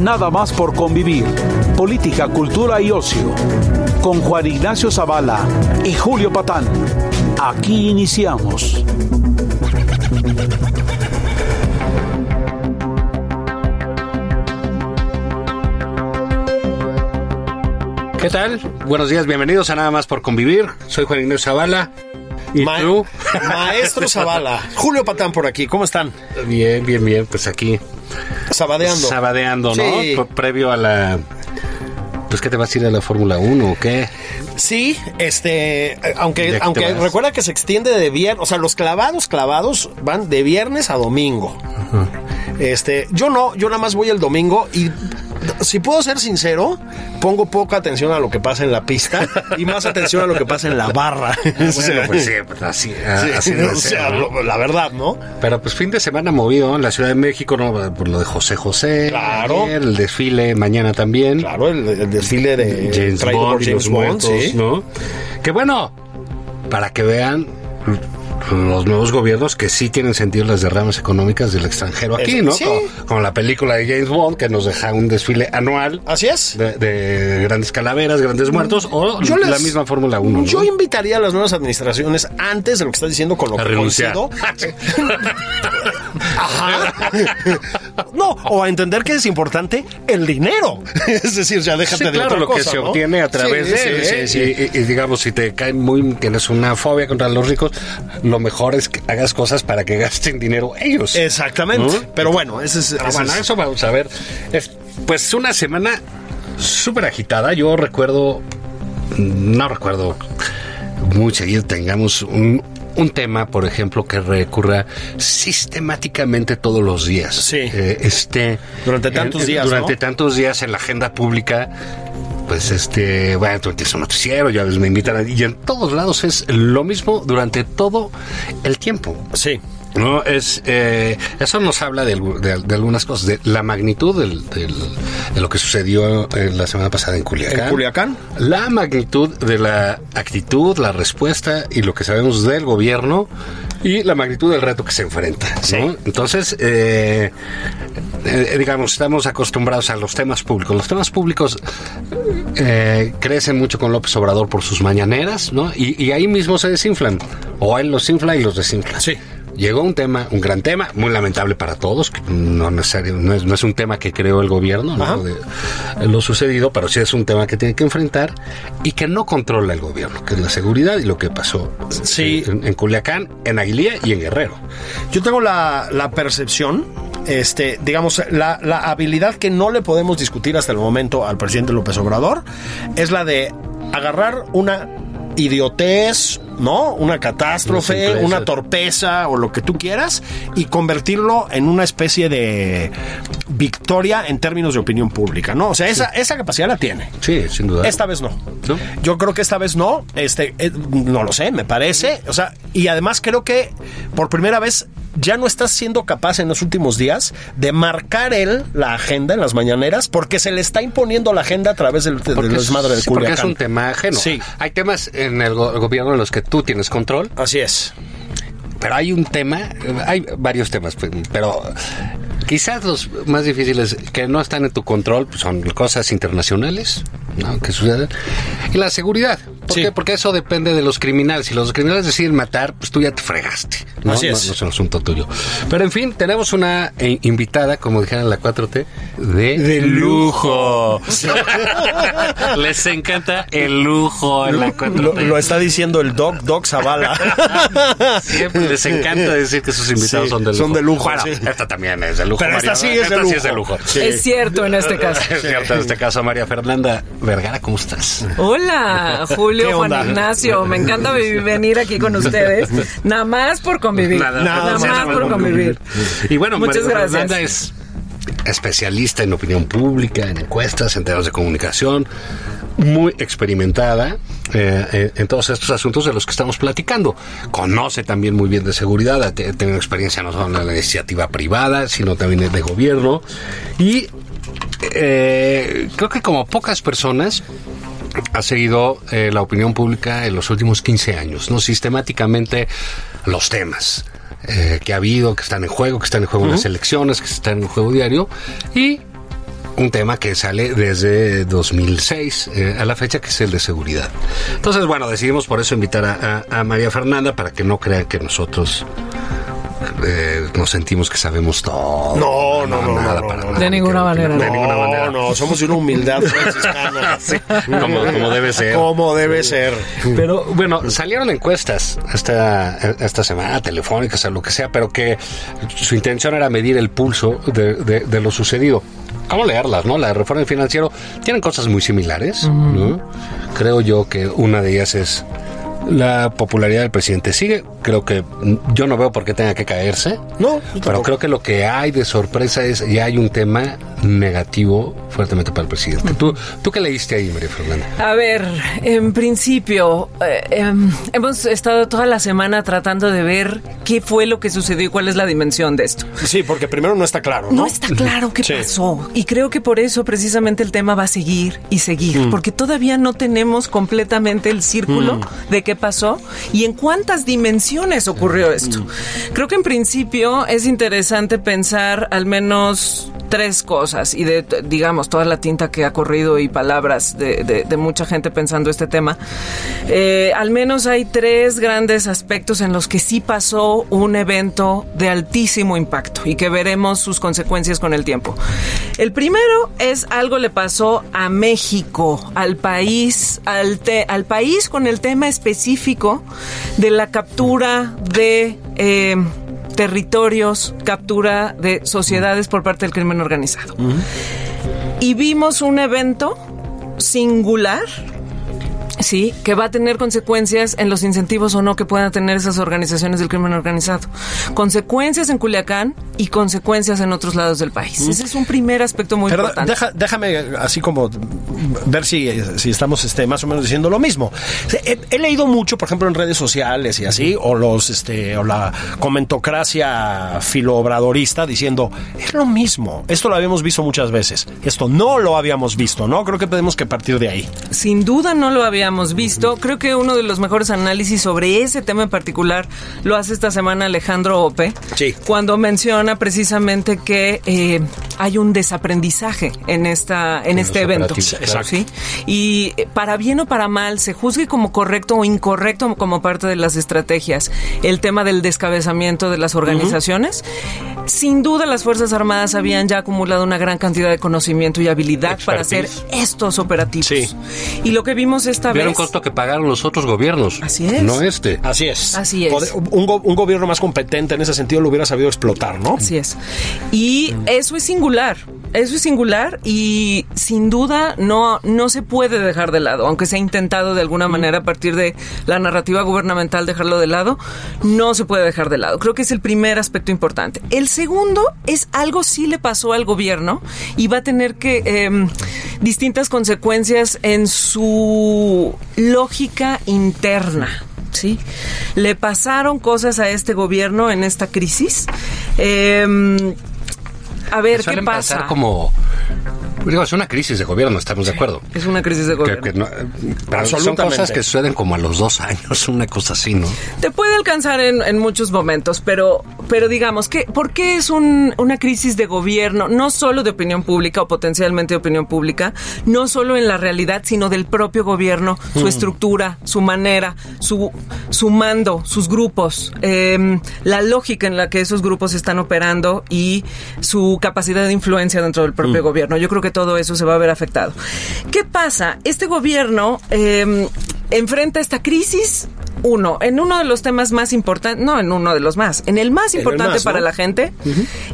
Nada más por convivir. Política, cultura y ocio. Con Juan Ignacio Zavala y Julio Patán. Aquí iniciamos. ¿Qué tal? Buenos días, bienvenidos a Nada más por convivir. Soy Juan Ignacio Zavala. ¿Y Ma- tú? Maestro Zavala. Julio Patán por aquí. ¿Cómo están? Bien, bien, bien. Pues aquí Sabadeando. sabadeando, ¿no? Sí. Previo a la... Pues, ¿qué te vas a ir a la Fórmula 1 o qué? Sí, este, aunque, ¿De qué aunque recuerda que se extiende de viernes, o sea, los clavados, clavados van de viernes a domingo. Este, yo no, yo nada más voy el domingo y si puedo ser sincero, pongo poca atención a lo que pasa en la pista y más atención a lo que pasa en la barra. Bueno, pues sí, pues así, ah, Sí, así debe o sea, la verdad, ¿no? Pero pues fin de semana movido en la Ciudad de México, ¿no? Por lo de José José. Claro. ayer, el desfile mañana también. Claro, el, el desfile de James Bond James Bond, muertos, sí. ¿no? Que bueno, para que vean los nuevos gobiernos que sí tienen sentido las derramas económicas del extranjero aquí, Es- ¿no? sí. Como, como la película de James Bond que nos deja un desfile anual Así es. de, de grandes calaveras, grandes muertos o Yo la les- misma Fórmula 1. ¿no? Yo invitaría a las nuevas administraciones antes de lo que estás diciendo con lo A que renunciar. Ajá. No, o a entender que es importante el dinero. Es decir, ya déjate Sí, de claro, otra lo que se ¿no? obtiene a través Sí, de sí, él. sí, ¿eh? sí. Y, digamos, si te cae muy, tienes una fobia contra los ricos, lo mejor es que hagas cosas para que gasten dinero ellos. Exactamente. ¿No? Pero bueno, ese es. Pero ese bueno, es- eso vamos a ver. Es, pues una semana súper agitada. Yo recuerdo, no recuerdo muy seguido tengamos un, un tema, por ejemplo, que recurra sistemáticamente todos los días. Sí. Eh, este, Durante tantos eh, días, Durante ¿no? tantos días en la agenda pública. Pues este, bueno, tú un noticiero, ya ves, me invitan a- y en todos lados es lo mismo durante todo el tiempo. Sí. No, es eh, eso nos habla de, de- de algunas cosas, de la magnitud del- del- de lo que sucedió eh, la semana pasada en Culiacán. ¿En Culiacán? La magnitud de la actitud, la respuesta y lo que sabemos del gobierno y la magnitud del reto que se enfrenta. ¿no? Sí. Entonces, eh, eh, digamos, estamos acostumbrados a los temas públicos. Los temas públicos eh, crecen mucho con López Obrador por sus mañaneras, ¿no? Y, y ahí mismo se desinflan. O él los infla y los desinfla. Sí. Llegó un tema, un gran tema, muy lamentable para todos, que no, necesario, no, es, no es un tema que creó el gobierno, ¿no? De- lo sucedido, pero sí es un tema que tiene que enfrentar y que no controla el gobierno, que es la seguridad y lo que pasó Sí. en, en Culiacán, en Aguililla y en Guerrero. Yo tengo la, la percepción, este, digamos, la, la habilidad que no le podemos discutir hasta el momento al presidente López Obrador es la de agarrar una idiotez, ¿no? Una catástrofe, Una torpeza o lo que tú quieras y convertirlo en una especie de victoria en términos de opinión pública, ¿no? O sea, esa, esa capacidad la tiene. Sí, sin duda. Esta vez no. ¿No? Yo creo que esta vez no. Este, eh, no lo sé, me parece. O sea, y además creo que por primera vez ya no está siendo capaz en los últimos días de marcar él la agenda en las mañaneras porque se le está imponiendo la agenda a través del, del Porque es- desmadre de sí, porque es un tema ajeno. Sí. Hay temas en el go- gobierno en los que tú tienes control, Así es. Pero hay un tema, hay varios temas, pues, pero quizás los más difíciles que no están en tu control pues, son cosas internacionales ¿no? que suceden y la seguridad. ¿Por Sí. qué? Porque eso depende de los criminales. Si los criminales deciden matar, pues tú ya te fregaste. No, Así es. no es un asunto tuyo. Pero en fin, tenemos una eh, invitada, como dijeron en la 4T, de, De lujo. Les encanta el lujo en la 4T. Lo, lo está diciendo el Doc, Doc Zavala. Siempre les encanta decir que sus invitados Sí, son de lujo. son de lujo, Bueno, sí. esta también es de lujo. Pero esta sí es de Esta lujo. sí es de lujo. Sí. Es cierto en este caso. Es cierto, en este caso, María Fernanda Vergara, ¿cómo estás? Hola, Julio Juan Ignacio. Me encanta venir aquí con ustedes. Nada más por convivir. Nada, más, por convivir. Y bueno, muchas gracias. es especialista en opinión pública, en encuestas, en temas de comunicación, muy experimentada eh, en todos estos asuntos de los que estamos platicando. Conoce también muy bien de seguridad, tiene experiencia no solo en la iniciativa privada, sino también de gobierno. Y eh, creo que como pocas personas ha seguido eh, la opinión pública en los últimos 15 años, ¿no? Sistemáticamente los temas. Eh, que ha habido, que están en juego, que están en juego en las elecciones, que están en juego diario, y un tema que sale desde 2006 eh, a la fecha, que es el de seguridad. Entonces, bueno, decidimos por eso invitar a, a María Fernanda para que no crean que nosotros eh, nos sentimos que sabemos todo. No, no, no. Nada para De ninguna manera. De ninguna manera. No, no, somos de una humildad franciscana. como, debe ser. Como debe ser. Pero bueno, salieron encuestas esta, esta semana, telefónicas, o lo que sea, pero que su intención era medir el pulso de, de, lo sucedido. ¿Cómo leerlas, no? La de reforma financiero tienen cosas muy similares, ¿no? Creo yo que una de ellas es la popularidad del presidente sigue. Creo que yo no veo por qué tenga que caerse. No, pero creo que lo que hay de sorpresa es ya hay un tema negativo fuertemente para el presidente. ¿Tú, ¿Tú qué leíste ahí, María Fernanda? A ver, en principio, eh, em, hemos estado toda la semana tratando de ver qué fue lo que sucedió y cuál es la dimensión de esto. Sí, porque primero no está claro. No, no está claro qué pasó. Y creo que por eso precisamente el tema va a seguir y seguir, mm. porque todavía no tenemos completamente el círculo mm. de qué pasó y en cuántas dimensiones ocurrió esto. Mm. Creo que en principio es interesante pensar al menos tres cosas y de, digamos, toda la tinta que ha corrido y palabras de, mucha gente pensando este tema, eh, al menos hay tres grandes aspectos en los que sí pasó un evento de altísimo impacto y que veremos sus consecuencias con el tiempo. El primero es algo le pasó a México, al país, al, al país con el tema específico de la captura de... Eh, territorios, captura de sociedades por parte del crimen organizado. Y vimos un evento singular Sí, que va a tener consecuencias en los incentivos o no que puedan tener esas organizaciones del crimen organizado. Consecuencias en Culiacán y consecuencias en otros lados del país. Ese es un primer aspecto muy importante. déjame así como ver si, si estamos este, más o menos diciendo lo mismo. He, leído mucho, por ejemplo, en redes sociales y así, o los este, o la comentocracia filoobradorista diciendo, es lo mismo. Esto lo habíamos visto muchas veces. Esto no lo habíamos visto, ¿no? Creo que tenemos que partir de ahí. Sin duda no lo habíamos hemos visto. Creo que uno de los mejores análisis sobre ese tema en particular lo hace esta semana Alejandro Ope, sí. cuando menciona precisamente que eh, hay un desaprendizaje en esta en este evento. ¿sí? Y eh, para bien o para mal, se juzgue como correcto o incorrecto como parte de las estrategias el tema del descabezamiento de las organizaciones. Sin duda las Fuerzas Armadas habían ya acumulado una gran cantidad de conocimiento y habilidad para hacer estos operativos. Sí. Y lo que vimos esta vez un costo que pagaron los otros gobiernos. Así es. No este. Así es. Así es. Un, gobierno más competente en ese sentido lo hubiera sabido explotar, ¿no? Así es. Y eso es singular. Eso es singular y sin duda no, no se puede dejar de lado, aunque se ha intentado de alguna manera a partir de la narrativa gubernamental dejarlo de lado, no se puede dejar de lado. Creo que es el primer aspecto importante. El segundo es algo sí le pasó al gobierno y va a tener que em, distintas consecuencias en su lógica interna. ¿sí? Le pasaron cosas a este gobierno en esta crisis. Eh, a ver, ¿qué pasa? como Digo, es una crisis de gobierno, estamos de acuerdo. Es una crisis de gobierno. son cosas que suceden como a los dos años, una cosa así, ¿no? Te puede alcanzar en, muchos momentos, pero, pero digamos, que ¿por qué es una crisis de gobierno? No solo de opinión pública o potencialmente de opinión pública, no solo en la realidad, sino del propio gobierno, su mm. estructura, su manera, su, su mando, sus grupos, em, la lógica en la que esos grupos están operando y su capacidad de influencia dentro del propio mm. gobierno. Yo creo que todo eso se va a ver afectado. ¿Qué pasa? Este gobierno... Em, enfrenta esta crisis uno, en uno de los temas más importantes, no en uno de los más, en el más el importante más, para ¿no? la gente,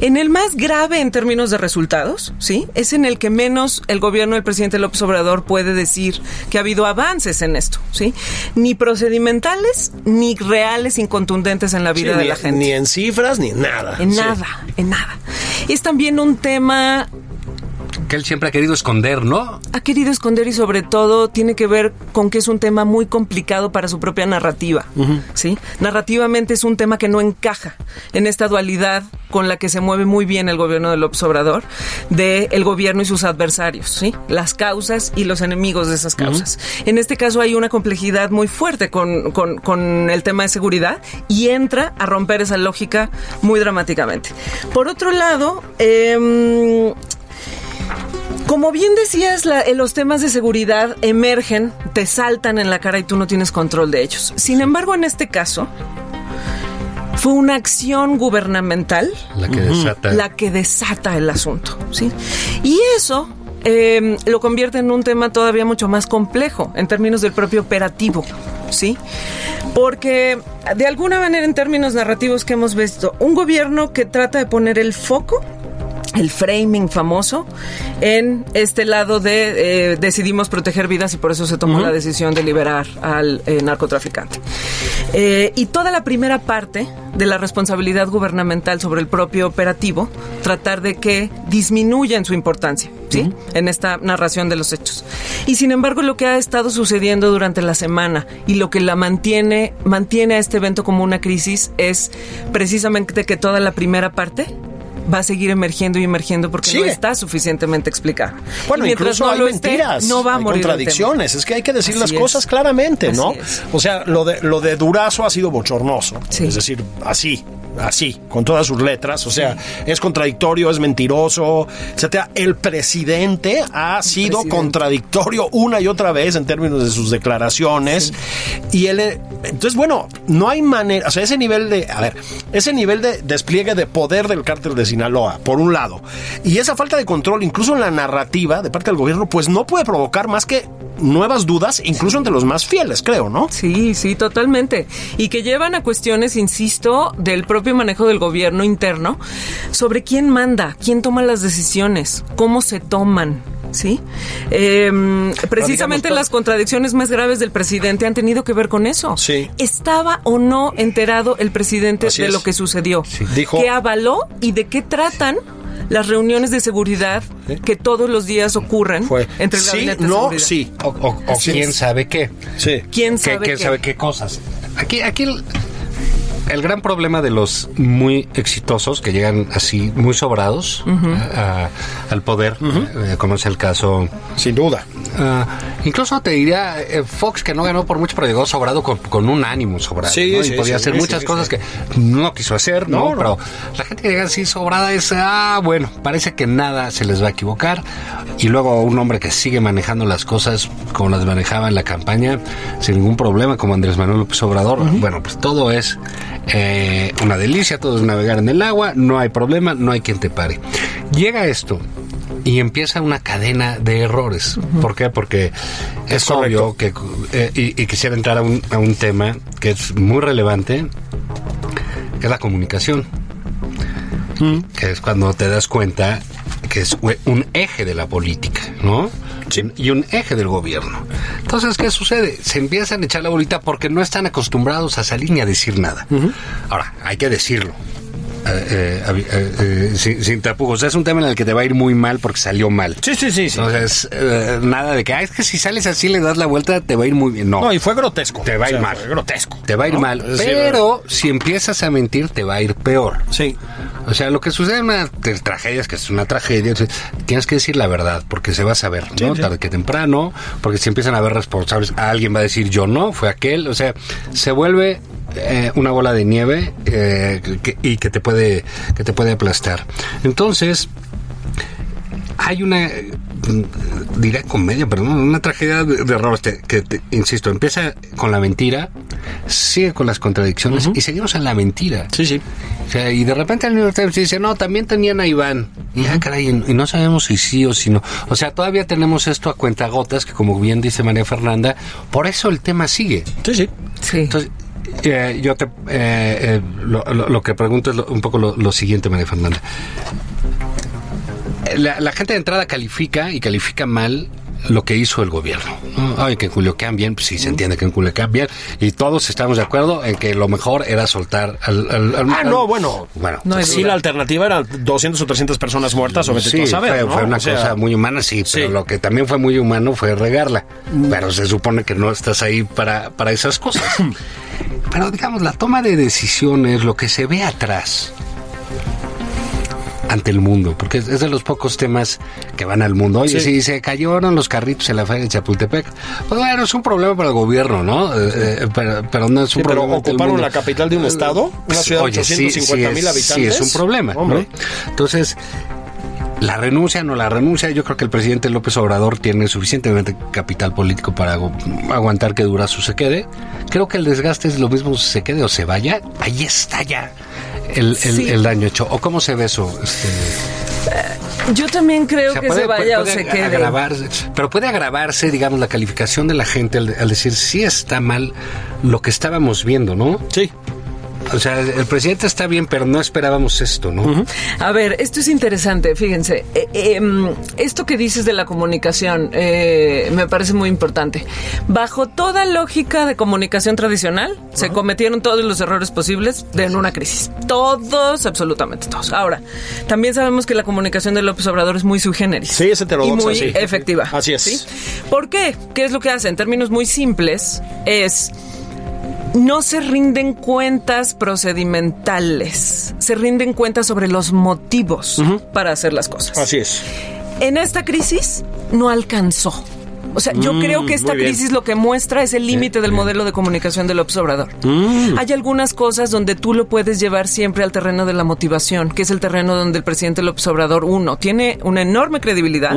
en el más grave en términos de resultados, ¿sí? Es en el que menos el gobierno del presidente López Obrador puede decir que ha habido avances en esto, ¿sí? Ni procedimentales, ni reales, incontundentes en la vida Sí, de ni, la gente. ni en cifras ni en nada. En Sí. nada, en nada. Es también un tema Que él siempre ha querido esconder, ¿no? ha querido esconder y sobre todo tiene que ver con que es un tema muy complicado para su propia narrativa, ¿sí? Narrativamente es un tema que no encaja en esta dualidad con la que se mueve muy bien el gobierno de López Obrador, de el gobierno y sus adversarios, ¿sí? Las causas y los enemigos de esas causas. En este caso hay una complejidad muy fuerte con, con- con el tema de seguridad y entra a romper esa lógica muy dramáticamente. Por otro lado, em, como bien decías, la- eh, los temas de seguridad emergen, te saltan en la cara y tú no tienes control de ellos. Sin embargo, en este caso, fue una acción gubernamental La que desata. la que desata el asunto, ¿sí? Y eso eh, lo convierte en un tema todavía mucho más complejo en términos del propio operativo, ¿sí? Porque de alguna manera en términos narrativos que hemos visto, un gobierno que trata de poner el foco el framing famoso en este lado de eh, decidimos proteger vidas y por eso se tomó la decisión de liberar al eh, narcotraficante. Eh, y toda la primera parte de la responsabilidad gubernamental sobre el propio operativo, tratar de que disminuya en su importancia, ¿sí? En esta narración de los hechos. Y sin embargo, lo que ha estado sucediendo durante la semana y lo que la mantiene, mantiene a este evento como una crisis es precisamente que toda la primera parte va a seguir emergiendo y emergiendo porque no está suficientemente explicada. Bueno, Y incluso no hay lo esté, mentiras, no va a hay morir contradicciones. Es que hay que decir Así las es. cosas claramente, ¿no? Así es. O sea, lo de lo de Durazo ha sido bochornoso. Sí. Es decir, así, así, con todas sus letras. O sea, es contradictorio, es mentiroso, etcétera. El presidente ha sido presidente. contradictorio una y otra vez en términos de sus declaraciones. Y él, eh, entonces, bueno, no hay manera, o sea, ese nivel de, a ver, ese nivel de despliegue de poder del cártel de Sinaloa, por un lado, y esa falta de control, incluso en la narrativa de parte del gobierno, pues no puede provocar más que nuevas dudas, incluso entre los más fieles, creo, ¿no? Sí, sí, totalmente. Y que llevan a cuestiones, insisto, del propio manejo del gobierno interno sobre quién manda, quién toma las decisiones, cómo se toman. ¿Sí? Eh, precisamente digamos, las contradicciones más graves del presidente han tenido que ver con eso. Sí. ¿Estaba o no enterado el presidente Así de es. lo que sucedió? Dijo- ¿Qué avaló y de qué tratan las reuniones de seguridad que todos los días ocurren Fue entre el sí, gabinete de no, seguridad? sí. O, o- o Así quién es. sabe qué. Sí. ¿Quién ¿Qué, sabe quién qué? sabe qué cosas? Aquí, aquí el, gran problema de los muy exitosos que llegan así muy sobrados a- a- al poder, eh, como es el caso Sin duda. Ah, incluso te diría eh, Fox que no ganó por mucho, pero llegó sobrado con, con un ánimo sobrado. Sí, ¿no? sí, y podía sí, hacer muchas cosas que no quiso hacer, ¿no? No, no. Pero la gente que llega así sobrada es, ah, bueno, parece que nada se les va a equivocar. Y luego un hombre que sigue manejando las cosas como las manejaba en la campaña, sin ningún problema, como Andrés Manuel López Obrador. Bueno, pues todo es eh, una delicia, todo es navegar en el agua, no hay problema, no hay quien te pare. Llega esto y empieza una cadena de errores. ¿Por qué? Porque es, Es correcto. obvio que, eh, y, y quisiera entrar a un, a un tema que es muy relevante, que es la comunicación. Que es cuando te das cuenta que es un eje de la política, ¿no? Y un eje del gobierno. Entonces, ¿qué sucede? Se empiezan a echar la bolita porque no están acostumbrados a salir ni a decir nada. Ahora, hay que decirlo. Eh, eh, eh, sin, sin tapujos. Es un tema en el que te va a ir muy mal porque salió mal. Sí, sí, sí, sí. Entonces, eh, nada de que, ah, es que si sales así le das la vuelta, te va a ir muy bien. No, No, y fue grotesco. te va a O ir sea, mal. fue grotesco. Te va a ir ¿no? mal. Es pero si empiezas a mentir, te va a ir peor. Sí. O sea, lo que sucede en una de tragedias, que es una tragedia, es- tienes que decir la verdad, porque se va a saber, ¿no? Sí, sí. Tarde que temprano, porque si empiezan a haber responsables, alguien va a decir yo no, fue aquel, o sea, se vuelve eh, una bola de nieve eh, que- y que te puede que te puede aplastar. Entonces, hay una mm, diré comedia, pero no, una tragedia de, de errores que, te- insisto, empieza con la mentira, sigue con las contradicciones y seguimos en la mentira. Sí, sí. O sea, y de repente el New York Times dice, no, también tenían a Iván. Y ah, caray, y no sabemos si sí o si no. O sea, todavía tenemos esto a cuentagotas, que como bien dice María Fernanda, por eso el tema sigue. Sí, sí. Sí. Entonces, eh, yo te, eh, eh, lo, lo- lo que pregunto es lo- un poco lo, lo siguiente, María Fernanda. La, la gente de entrada califica y califica mal lo que hizo el gobierno. ¿no? Ay, que en Culiacán bien, pues sí se entiende que en Culiacán bien, y todos estamos de acuerdo en que lo mejor era soltar al... al- al- Ah, al- no, bueno. Bueno, No hay Sí, duda. la alternativa era 200 o 300 personas muertas, o vete tú Sí, a saber, fue, ¿no? fue una O sea, cosa muy humana, sí, pero sí. lo que también fue muy humano fue regarla. Pero se supone que no estás ahí para, para esas cosas. pero digamos, la toma de decisiones, lo que se ve atrás ante el mundo, porque es de los pocos temas que van al mundo. Oye, Sí. si se cayeron los carritos en la feria de Chapultepec, pues bueno, es un problema para el gobierno, ¿no? Eh, eh, pero, pero no es un Sí, problema ocuparon la capital de un estado, una ciudad de Oye, sí, 850 mil sí habitantes. Sí, es un problema, ¿no? Entonces, la renuncia, no la renuncia, yo creo que el presidente López Obrador tiene suficientemente capital político para agu- aguantar que Durazo se quede. Creo que el desgaste es lo mismo si se quede o se vaya. Ahí está ya el, el- Sí. el daño hecho. ¿O cómo se ve eso? Este, Yo también creo o sea, que puede- se vaya puede o se quede. agravarse, pero puede agravarse, digamos, la calificación de la gente al, al decir sí está mal lo que estábamos viendo, ¿no? Sí. O sea, el, presidente está bien, pero no esperábamos esto, ¿no? A ver, esto es interesante, fíjense. Eh, eh, mm, esto que dices de la comunicación eh, me parece muy importante. Bajo toda lógica de comunicación tradicional, se cometieron todos los errores posibles de en una crisis. Todos, absolutamente todos. Ahora, también sabemos que la comunicación de López Obrador es muy sui generis. Sí, es heterodoxa, Y muy sí. efectiva. Así es. ¿sí? ¿Por qué? ¿Qué es lo que hace? En términos muy simples, es no se rinden cuentas procedimentales, se rinden cuentas sobre los motivos para hacer las cosas. Así es. En esta crisis no alcanzó. O sea, yo Mm, creo que esta muy bien. crisis lo que muestra es el límite del modelo de comunicación del observador. Mm. Hay algunas cosas donde tú lo puedes llevar siempre al terreno de la motivación, que es el terreno donde el presidente López Obrador, uno, tiene una enorme credibilidad,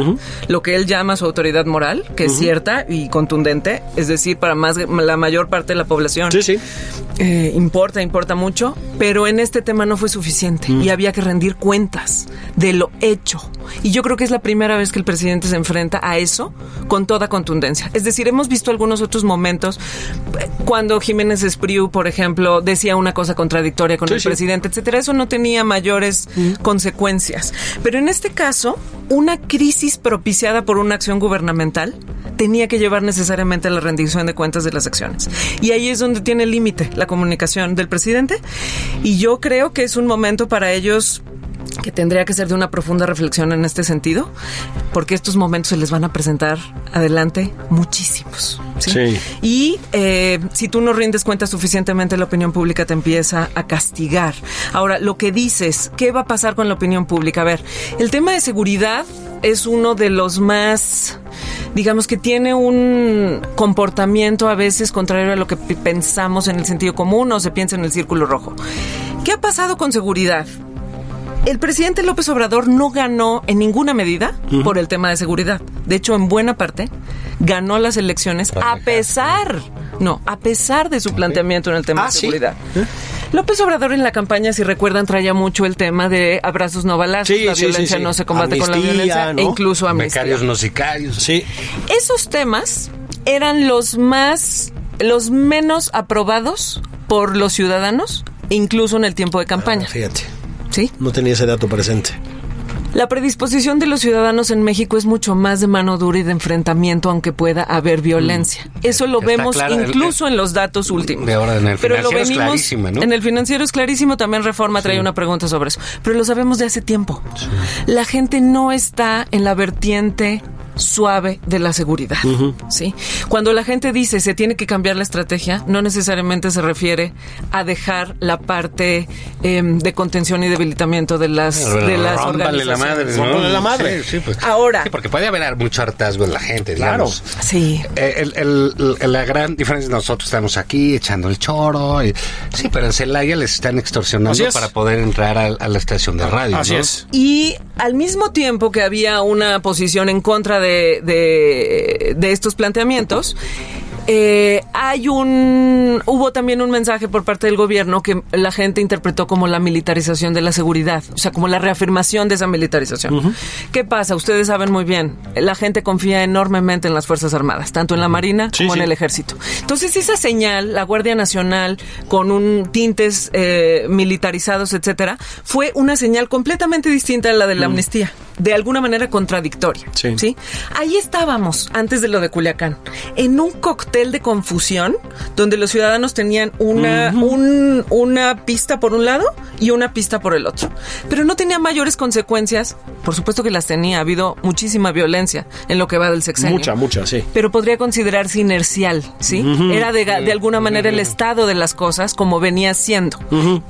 lo que él llama su autoridad moral, que es cierta y contundente, es decir, para más la mayor parte de la población. Sí, sí. Eh, importa, importa mucho, pero en este tema no fue suficiente Mm. y había que rendir cuentas de lo hecho. Y yo creo que es la primera vez que el presidente se enfrenta a eso con toda contundencia. Es decir, hemos visto algunos otros momentos cuando Jiménez Espriu, por ejemplo, decía una cosa contradictoria con Sí, el sí. presidente, etcétera. Eso no tenía mayores consecuencias. Pero en este caso, una crisis propiciada por una acción gubernamental tenía que llevar necesariamente a la rendición de cuentas de las acciones. Y ahí es donde tiene límite la comunicación del presidente. Y yo creo que es un momento para ellos que tendría que ser de una profunda reflexión en este sentido, porque estos momentos se les van a presentar adelante muchísimos. ¿sí? Sí. Y eh, si tú no rindes cuenta suficientemente, la opinión pública te empieza a castigar. Ahora, lo que dices, ¿qué va a pasar con la opinión pública? A ver, el tema de seguridad es uno de los más digamos que tiene un comportamiento a veces contrario a lo que pensamos en el sentido común o se piensa en el círculo rojo. ¿Qué ha pasado con seguridad? El presidente López Obrador no ganó en ninguna medida por el tema de seguridad. De hecho, en buena parte, ganó las elecciones a pesar, no, a pesar de su planteamiento en el tema Ah, de ¿sí? seguridad. López Obrador en la campaña, si recuerdan, traía mucho el tema de abrazos no balazos, Sí, la sí, violencia sí. no se combate con la violencia ¿no? e incluso amnistía. Becarios no sicarios. Sí. Esos temas eran los más, los menos aprobados por los ciudadanos, incluso en el tiempo de campaña. Fíjate. ¿Sí? No tenía ese dato presente. La predisposición de los ciudadanos en México es mucho más de mano dura y de enfrentamiento, aunque pueda haber violencia. Eso lo Está vemos claro, el- incluso en los datos últimos. De ahora, en el Pero lo es venimos- ¿no? En el financiero es clarísimo, también Reforma trae una pregunta sobre eso. Pero lo sabemos de hace tiempo. La gente no está en la vertiente suave de la seguridad, ¿sí? Cuando la gente dice se tiene que cambiar la estrategia, no necesariamente se refiere a dejar la parte em, de contención y debilitamiento de las de las Rómpale la organizaciones. madre, ¿no? La madre. Sí, sí, pues. Ahora. Sí, porque puede haber mucho hartazgo en la gente, Claro. digamos. Sí. Eh, El, el- el- la gran diferencia es nosotros estamos aquí echando el choro. y- sí, pero en Celaya les están Así extorsionando es. para poder entrar a, a la estación de radio. Así ¿no? es. Y al mismo tiempo que había una posición en contra de, de, estos planteamientos, eh, hay un, hubo también un mensaje por parte del gobierno que la gente interpretó como la militarización de la seguridad, o sea, como la reafirmación de esa militarización. ¿Qué pasa? Ustedes saben muy bien, la gente confía enormemente en las Fuerzas Armadas, tanto en la Marina Sí, como sí. en el Ejército. Entonces, esa señal, la Guardia Nacional, con un tintes eh, militarizados, etcétera, fue una señal completamente distinta a la de la amnistía, de alguna manera contradictoria. Sí. ¿sí? Ahí estábamos, antes de lo de Culiacán, en un cóctel de confusión, donde los ciudadanos tenían una, un- una pista por un lado y una pista por el otro. Pero no tenía mayores consecuencias, por supuesto que las tenía, ha habido muchísima violencia en lo que va del sexenio Mucha, mucha, sí. pero podría considerarse inercial, ¿sí? Era de, de alguna manera el estado de las cosas como venía siendo.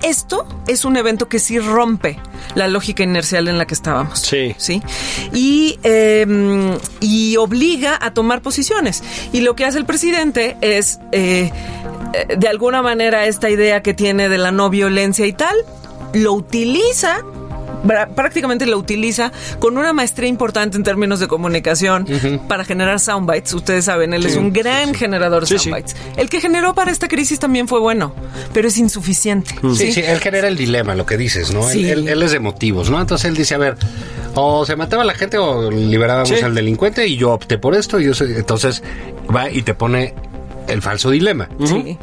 Esto es un evento que sí rompe la lógica inercial en la que estábamos. Sí. ¿Sí? Y, eh, y obliga a tomar posiciones. Y lo que hace el presidente es, eh, eh, de alguna manera, esta idea que tiene de la no violencia y tal, lo utiliza prácticamente lo utiliza con una maestría importante en términos de comunicación para generar soundbites. Ustedes saben, él es un gran generador de Sí, sí. soundbites. El que generó para esta crisis también fue bueno, pero es insuficiente. Sí, sí, él genera el dilema, lo que dices, ¿no? Él- Sí. Él, él es de motivos, ¿no? Entonces él dice, a ver, o se mataba a la gente o liberábamos Sí. al delincuente y yo opté por esto y yo soy- entonces va y te pone el falso dilema. Sí.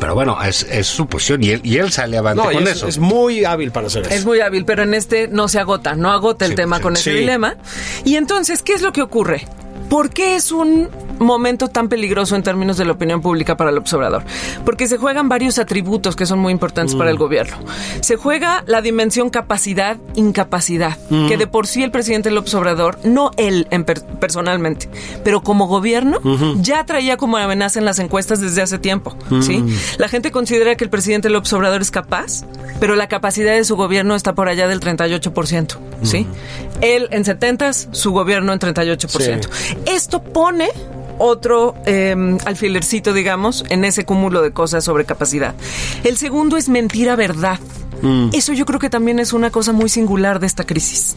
Pero bueno, es, es su posición y él, y él sale avante No, con es, eso. es muy hábil para hacer eso. Es muy hábil, pero en este no se agota, no agota el Sí, tema sí, con ese sí. dilema. Y entonces, ¿qué es lo que ocurre? ¿Por qué es un momento tan peligroso en términos de la opinión pública para el observador? Porque se juegan varios atributos que son muy importantes para el gobierno. Se juega la dimensión capacidad-incapacidad, que de por sí el presidente del observador, no él en per- personalmente, pero como gobierno, ya traía como amenaza en las encuestas desde hace tiempo. ¿sí? La gente considera que el presidente del observador es capaz, pero la capacidad de su gobierno está por allá del 38%. ¿sí? Él en 70, su gobierno en 38%. Esto pone otro eh, alfilercito, digamos, en ese cúmulo de cosas sobre capacidad. El segundo es mentira verdad. Eso yo creo que también es una cosa muy singular de esta crisis.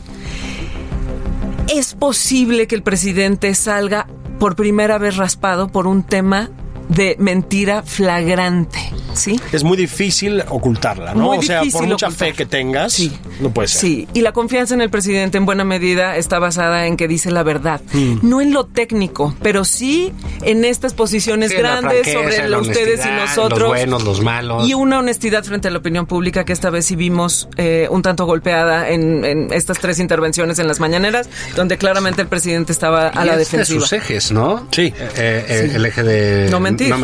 Es posible que el presidente salga por primera vez raspado por un tema de mentira flagrante, ¿sí? Es muy difícil ocultarla, ¿no? Muy o sea, por mucha ocultar. fe que tengas, Sí. no puede ser. Sí, y la confianza en el presidente en buena medida está basada en que dice la verdad. Mm. No en lo técnico, pero sí en estas posiciones Sí, grandes sobre la ustedes y nosotros. Los buenos, los malos. Y una honestidad frente a la opinión pública que esta vez sí vimos eh, un tanto golpeada en, en estas tres intervenciones en las mañaneras, donde claramente el presidente estaba a Y la es de defensiva. sus ejes, ¿no? Sí. Eh, eh, El eje de No mentir. no,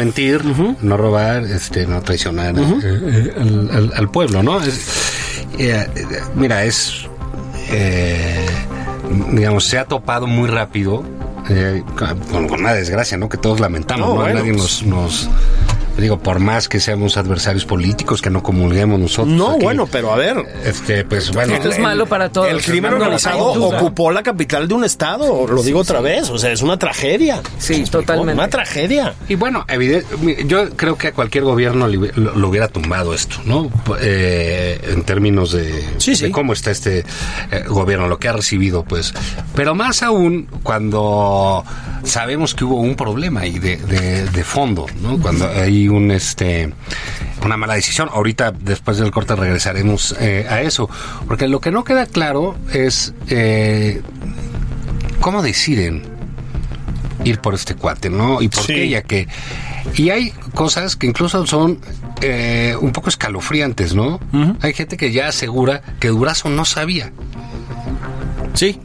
mentir, no robar, este, no traicionar eh, eh, al, al- al pueblo, ¿no? Es- eh, eh, mira, es, eh, digamos, se ha topado muy rápido eh, con, con una desgracia, ¿no? Que todos lamentamos, No, ¿no? bueno, Nadie pues. nos, nos digo, por más que seamos adversarios políticos, que no comulguemos nosotros. No, aquí, bueno, pero a ver. Este, pues bueno. Esto es malo para todos. El crimen organizado ocupó la capital de un estado, lo digo otra vez, o sea, es una tragedia. Sí, totalmente. Una tragedia. Y bueno, evidente, yo creo que a cualquier gobierno lo, lo hubiera tumbado esto, ¿no? Eh, en términos de, Sí, sí. de cómo está este eh, gobierno, lo que ha recibido, pues. Pero más aún cuando sabemos que hubo un problema ahí de, de, de fondo, ¿no? Cuando un este una mala decisión. Ahorita, después del corte, regresaremos eh, a eso. Porque lo que no queda claro es eh, cómo deciden ir por este cuate, ¿no? Y por Sí. qué, ya que... Y hay cosas que incluso son eh, un poco escalofriantes, ¿no? Hay gente que ya asegura que Durazo no sabía. Sí.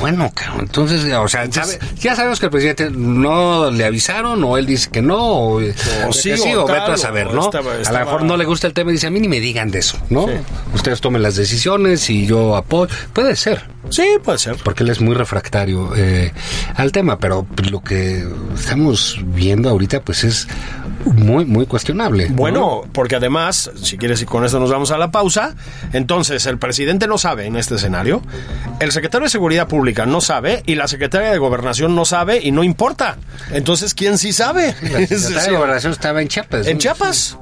Bueno, cabrón, entonces, o sea, sabe- ya sabemos que el presidente no le avisaron, o él dice que no, o, o sí, o o, vete a saber, ¿no? estaba- A lo mejor no le gusta el tema y dice, a mí ni me digan de eso, ¿no? Sí. Ustedes tomen las decisiones y yo apoyo. Puede ser, Sí, puede ser. porque él es muy refractario eh, al tema, pero lo que estamos viendo ahorita, pues es muy, muy cuestionable. ¿no? Bueno, porque además, si quieres y con esto nos vamos a la pausa, entonces el presidente no sabe en este escenario, el secretario de Seguridad Pública no sabe y la secretaria de Gobernación no sabe y no importa. Entonces, ¿quién sí sabe? La secretaria de Gobernación estaba en Chiapas. en. Chiapas.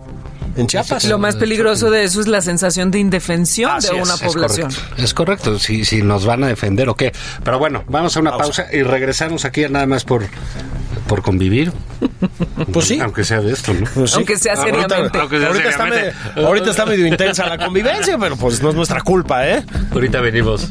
en Chiapas. Lo más peligroso de eso es la sensación de indefensión Así de es, una es población. correcto, es correcto, si, si nos van a defender o qué. Pero bueno, vamos a una pausa, y regresamos aquí nada más por, por convivir. Pues sí. Aunque sea de esto, ¿no? Pues sí. Aunque sea Ahorita- seriamente. Aunque sea ahorita, está seriamente. medio, ahorita está medio intensa la convivencia, pero pues no es nuestra culpa, ¿eh? Ahorita venimos.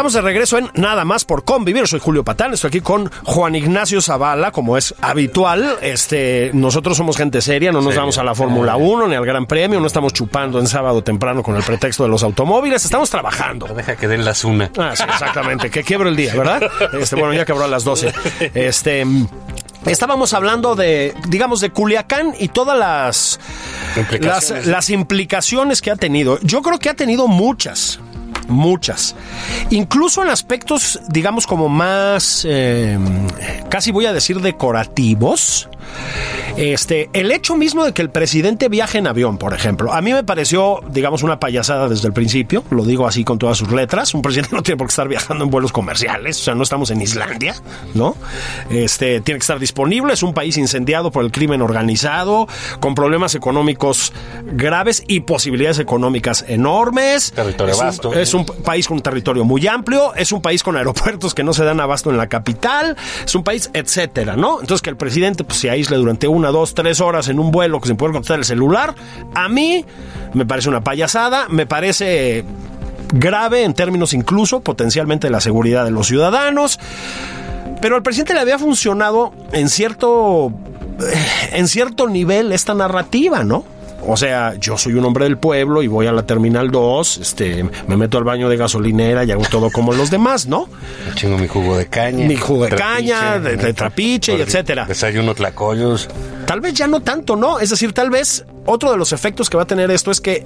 Estamos de regreso en Nada más por convivir. Soy Julio Patán, estoy aquí con Juan Ignacio Zavala, como es habitual. Este, nosotros somos gente seria, no nos vamos a la Fórmula 1 ni al Gran Premio, no estamos chupando en sábado temprano con el pretexto de los automóviles, estamos trabajando. Deja que den las una. Ah, sí, exactamente. Que quiebro el día, ¿verdad? Este, bueno, ya quebró a las 12. Este. Estábamos hablando de, digamos, de Culiacán y todas las las implicaciones que ha tenido. Yo creo que ha tenido muchas, muchas. Incluso en aspectos, digamos, como más, eh, casi voy a decir decorativos. Este, el hecho mismo de que el presidente viaje en avión, por ejemplo, a mí me pareció, digamos, una payasada desde el principio, lo digo así con todas sus letras, un presidente no tiene por qué estar viajando en vuelos comerciales, o sea, no estamos en Islandia, ¿no? Este, tiene que estar disponible, es un país incendiado por el crimen organizado, con problemas económicos graves y posibilidades económicas enormes. Territorio es un- vasto. es un país con un territorio muy amplio, es un país con aeropuertos que no se dan abasto en la capital, es un país, etcétera, ¿no? Entonces que el presidente pues, se durante una, dos, tres horas en un vuelo que sin poder contestar el celular, a mí me parece una payasada, me parece grave en términos incluso potencialmente de la seguridad de los ciudadanos. Pero al presidente le había funcionado en cierto en cierto nivel esta narrativa, ¿no? O sea, yo soy un hombre del pueblo y voy a la Terminal 2, este, me meto al baño de gasolinera y hago todo como los demás, ¿no? Me chingo mi jugo de caña. Mi jugo de caña, de- de trapiche y etcétera. Desayuno tlacoyos. Tal vez ya no tanto, ¿no? Es decir, tal vez otro de los efectos que va a tener esto es que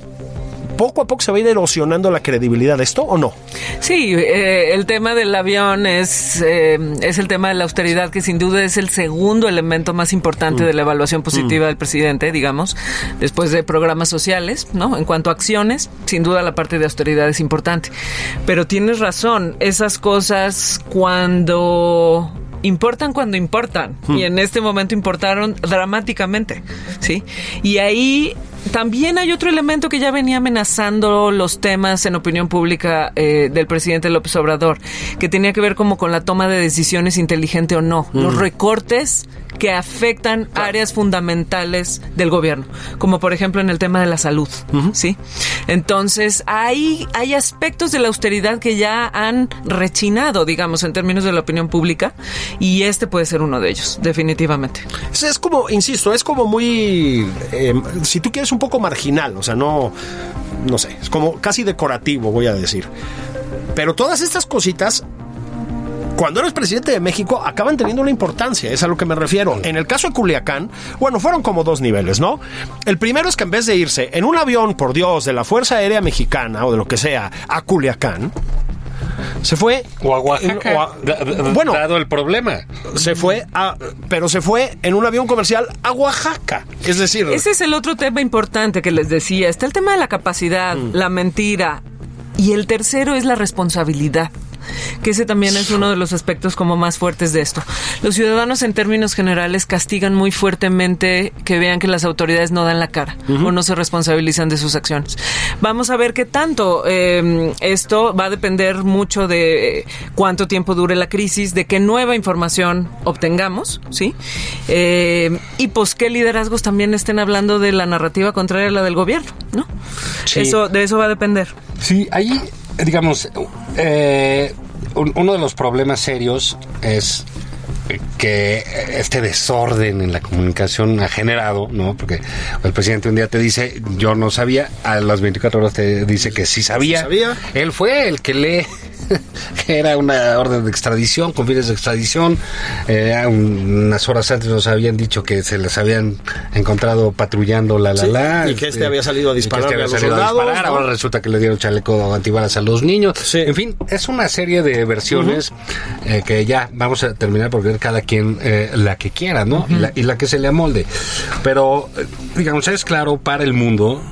poco a poco se va a ir erosionando la credibilidad de esto o no. Sí, eh, el tema del avión es, eh, es el tema de la austeridad, que sin duda es el segundo elemento más importante de la evaluación positiva del presidente, digamos, después de programas sociales, ¿no? En cuanto a acciones, sin duda la parte de austeridad es importante. Pero tienes razón, esas cosas cuando importan cuando importan y en este momento importaron dramáticamente, ¿sí? Y ahí también hay otro elemento que ya venía amenazando los temas en opinión pública eh, del presidente López Obrador, que tenía que ver como con la toma de decisiones inteligente o no, los recortes que afectan áreas fundamentales del gobierno, como por ejemplo en el tema de la salud, ¿sí? Entonces, hay, hay aspectos de la austeridad que ya han rechinado, digamos, en términos de la opinión pública, y este puede ser uno de ellos, definitivamente. Es, es como, insisto, es como muy, eh, si tú quieres, un poco marginal, o sea, no, no sé, es como casi decorativo, voy a decir. Pero todas estas cositas, cuando eres presidente de México, acaban teniendo una importancia, es a lo que me refiero. En el caso de Culiacán, bueno, fueron como dos niveles, ¿no? El primero es que en vez de irse en un avión, por Dios, de la Fuerza Aérea Mexicana o de lo que sea, a Culiacán, se fue... O a Oaxaca. en- o a- da- da- bueno, Dado el problema. se fue a, pero se fue en un avión comercial a Oaxaca. Es decir, Ese es el otro tema importante que les decía. Está el tema de la capacidad, la mentira. Y el tercero es la responsabilidad. Que ese también es uno de los aspectos como más fuertes de esto. Los ciudadanos en términos generales castigan muy fuertemente que vean que las autoridades no dan la cara o no se responsabilizan de sus acciones. Vamos a ver qué tanto. eh, esto va a depender mucho de eh, cuánto tiempo dure la crisis, de qué nueva información obtengamos, ¿sí? Eh, y pues qué liderazgos también estén hablando de la narrativa contraria a la del gobierno, ¿no? Sí. Eso, de eso va a depender. Sí, ahí, digamos, eh, un- uno de los problemas serios es que este desorden en la comunicación ha generado, ¿no? Porque el presidente un día te dice, yo no sabía, a las 24 horas te dice que sí sabía. Sí sabía. Él fue el que que era una orden de extradición, con fines de extradición. Eh, un- unas horas antes nos habían dicho que se les habían encontrado patrullando la la Sí, la. y que este había salido a que este a los salido soldados, disparar, ¿no? Ahora resulta que le dieron chaleco antibalas a los niños. Sí. En fin, es una serie de versiones eh, que ya vamos a terminar por cada quien eh, la que quiera, ¿no? y, la, y la que se le amolde. Pero, digamos, es claro para el mundo.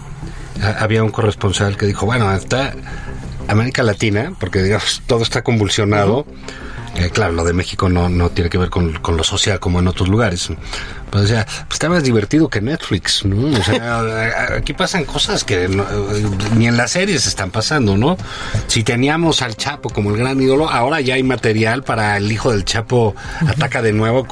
ha- Había un corresponsal que dijo, bueno, está América Latina, porque digamos, todo está convulsionado. Eh, claro, lo de México no, no tiene que ver con, con lo social como en otros lugares. Pero, o sea, pues está más divertido que Netflix, ¿no? O sea, aquí pasan cosas que no- eh, ni en las series están pasando, ¿no? Si teníamos al Chapo como el gran ídolo, ahora ya hay material para el hijo del Chapo ataca de nuevo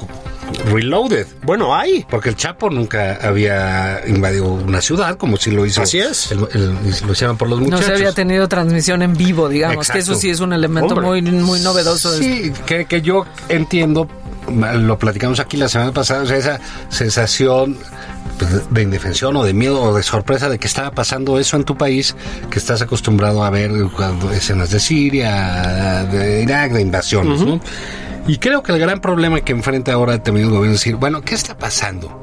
Reloaded. Bueno, hay. Porque el Chapo nunca había invadido una ciudad como si lo hizo. Así es. el- el- lo hicieron por los No muchachos. se había tenido transmisión en vivo, digamos, que eso Exacto. sí es un elemento Hombre. muy, muy novedoso. de Sí, que, que yo entiendo, lo platicamos aquí la semana pasada, o sea, esa sensación de indefensión o de miedo o de sorpresa de que estaba pasando eso en tu país, que estás acostumbrado a ver cuando- escenas de Siria, de Irak, de invasiones, ¿no? Y creo que el gran problema que enfrenta ahora también el gobierno es decir, bueno, ¿qué está pasando?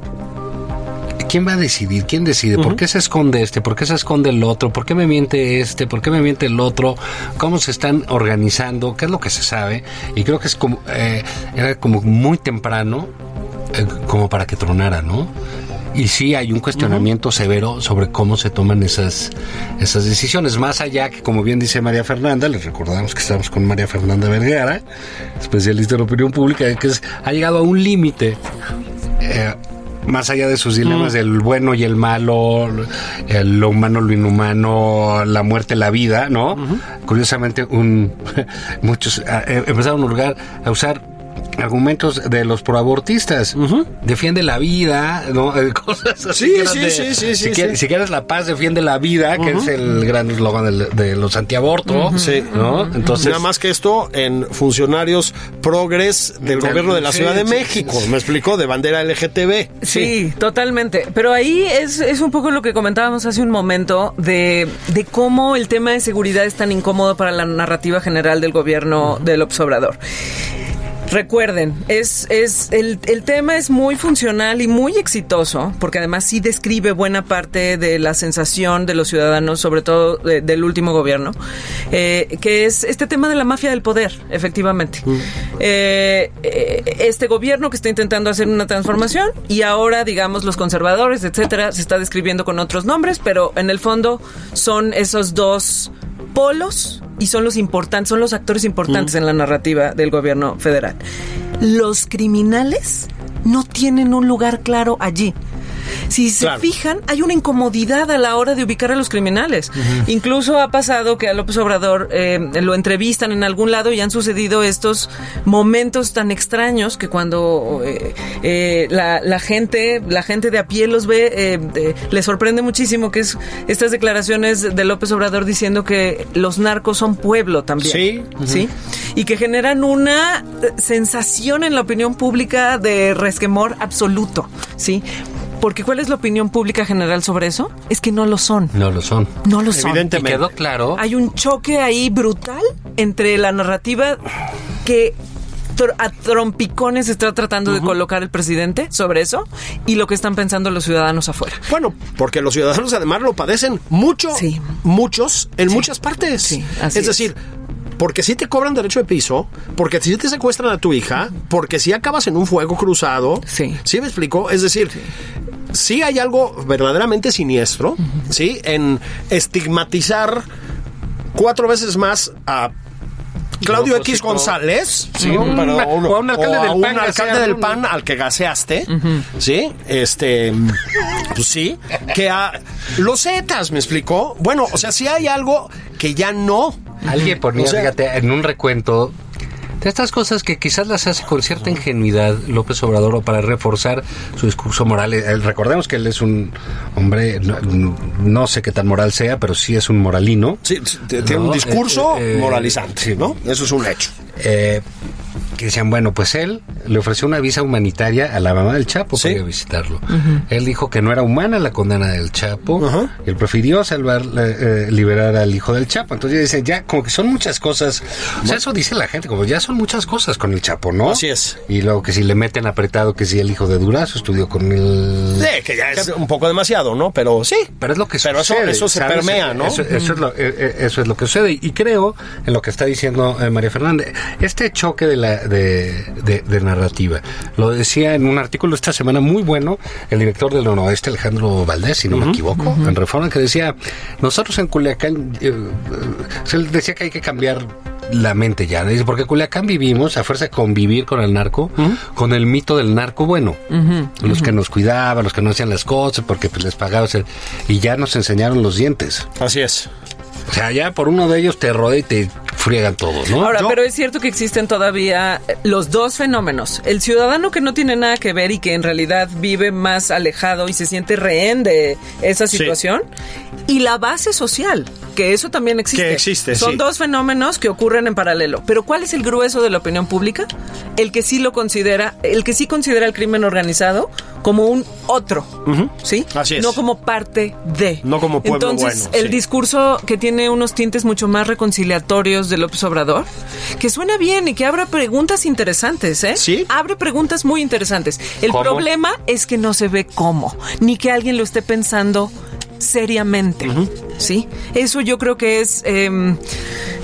¿Quién va a decidir? ¿Quién decide? ¿Por qué se esconde este? ¿Por qué se esconde el otro? ¿Por qué me miente este? ¿Por qué me miente el otro? ¿Cómo se están organizando? ¿Qué es lo que se sabe? Y creo que es como, eh, era como muy temprano eh, como para que tronara, ¿no? Y sí hay un cuestionamiento severo sobre cómo se toman esas, esas decisiones. Más allá que, como bien dice María Fernanda, les recordamos que estamos con María Fernanda Vergara, especialista en opinión pública, que es- ha llegado a un límite eh, más allá de sus dilemas del bueno y el malo, el- lo humano, lo inhumano, la muerte, la vida, ¿no? Curiosamente, un, muchos ah, eh, empezaron a usar argumentos de los proabortistas. Defiende la vida, ¿no? Eh, Cosas así. Sí, sí, de, sí, sí, si, sí, quieres, si quieres la paz, defiende la vida, que es el gran eslogan de, los antiaborto. Sí. ¿no? Entonces, Nada más que esto en funcionarios progres del gobierno de la sí, Ciudad de sí, México. Me explicó, de bandera LGTB. Sí, totalmente. Pero ahí es, es un poco lo que comentábamos hace un momento de, de cómo el tema de seguridad es tan incómodo para la narrativa general del gobierno del Obrador. Recuerden, es, es el, el tema es muy funcional y muy exitoso, porque además sí describe buena parte de la sensación de los ciudadanos, sobre todo de- del último gobierno, eh, que es este tema de la mafia del poder, efectivamente. Eh, eh, este gobierno que está intentando hacer una transformación y ahora, digamos, los conservadores, etcétera, se está describiendo con otros nombres, pero en el fondo son esos dos polos y son los importantes, son los actores importantes en la narrativa del gobierno federal. Los criminales no tienen un lugar claro allí. Si se Claro. fijan, hay una incomodidad a la hora de ubicar a los criminales. Incluso ha pasado que a López Obrador eh, lo entrevistan en algún lado y han sucedido estos momentos tan extraños que cuando eh, eh, la, la gente, la gente de a pie los ve, eh, de- les sorprende muchísimo que es estas declaraciones de López Obrador diciendo que los narcos son pueblo también. Sí. ¿sí? Y que generan una sensación en la opinión pública de resquemor absoluto, ¿sí? Porque ¿cuál es la opinión pública general sobre eso? Es que no lo son. no lo son. No lo son. Y Evidentemente. quedó claro. Hay un choque ahí brutal entre la narrativa que a trompicones está tratando de colocar el presidente sobre eso y lo que están pensando los ciudadanos afuera. Bueno, porque los ciudadanos además lo padecen mucho, Sí. muchos, en muchas partes. Sí, así es decir, porque si te cobran derecho de piso, porque si te secuestran a tu hija, porque si acabas en un fuego cruzado. Sí. ¿Sí me explicó? Es decir, sí hay algo verdaderamente siniestro, ¿sí? En estigmatizar cuatro veces más a Claudio El X. González, ¿sí? Pero o a un alcalde o a del un PAN alcalde gaseado, del ¿no? PAN al que gaseaste, ¿sí? Este, pues sí, que a los Zetas, ¿me explicó? Bueno, o sea, sí hay algo que ya no. Alguien ponía, O sea- fíjate, en un recuento, de estas cosas que quizás las hace con cierta ingenuidad López Obrador o para reforzar su discurso moral. Eh, recordemos que él es un hombre, no, no sé qué tan moral sea, pero sí es un moralino. Sí, tiene un discurso eh, eh, moralizante. ¿no? Eso es un hecho. Eh, que decían, bueno, pues él le ofreció una visa humanitaria a la mamá del Chapo Sí. para ir a visitarlo. Él dijo que no era humana la condena del Chapo. Él prefirió salvar, eh, liberar al hijo del Chapo. Entonces ya dicen, ya, como que son muchas cosas. O sea, eso dice la gente, como ya son muchas cosas con el Chapo, ¿no? Así es. Y luego que si le meten apretado, que si el hijo de Durazo estudió con el... Sí, que ya es un poco demasiado, ¿no? Pero sí. Pero es lo que Pero eso- sucede. eso se ¿sabes? permea, ¿no? Eso, eso es lo, eh, eh, eso es lo que sucede. Y creo en lo que está diciendo eh, María Fernández. Este choque de la de, de- de narrativa. Lo decía en un artículo esta semana muy bueno el director del Noroeste, Alejandro Valdés, si no me equivoco, en Reforma, que decía, nosotros en Culiacán, eh, eh, él decía que hay que cambiar la mente ya, dice, porque en Culiacán vivimos a fuerza de convivir con el narco, con el mito del narco bueno, los que nos cuidaban, los que no hacían las cosas, porque pues, les pagaba, o sea, y ya nos enseñaron los dientes. Así es. O sea, ya por uno de ellos te rodea y te friegan todos, ¿no? Ahora, Yo- pero es cierto que existen todavía eh, los dos fenómenos. El ciudadano que no tiene nada que ver y que en realidad vive más alejado y se siente rehén de esa Sí. situación. Y la base social, que eso también existe. Que existe, Son sí. dos fenómenos que ocurren en paralelo. Pero ¿cuál es el grueso de la opinión pública? El que sí lo considera, el que sí considera el crimen organizado como un otro, ¿sí? Así es. No como parte de. No como pueblo Entonces, bueno, el sí. discurso que tiene unos tintes mucho más reconciliatorios de López Obrador, que suena bien y que abre preguntas interesantes, ¿eh? Sí. Abre preguntas muy interesantes. El ¿Cómo? problema es que no se ve cómo, ni que alguien lo esté pensando seriamente, ¿sí? Eso yo creo que es em,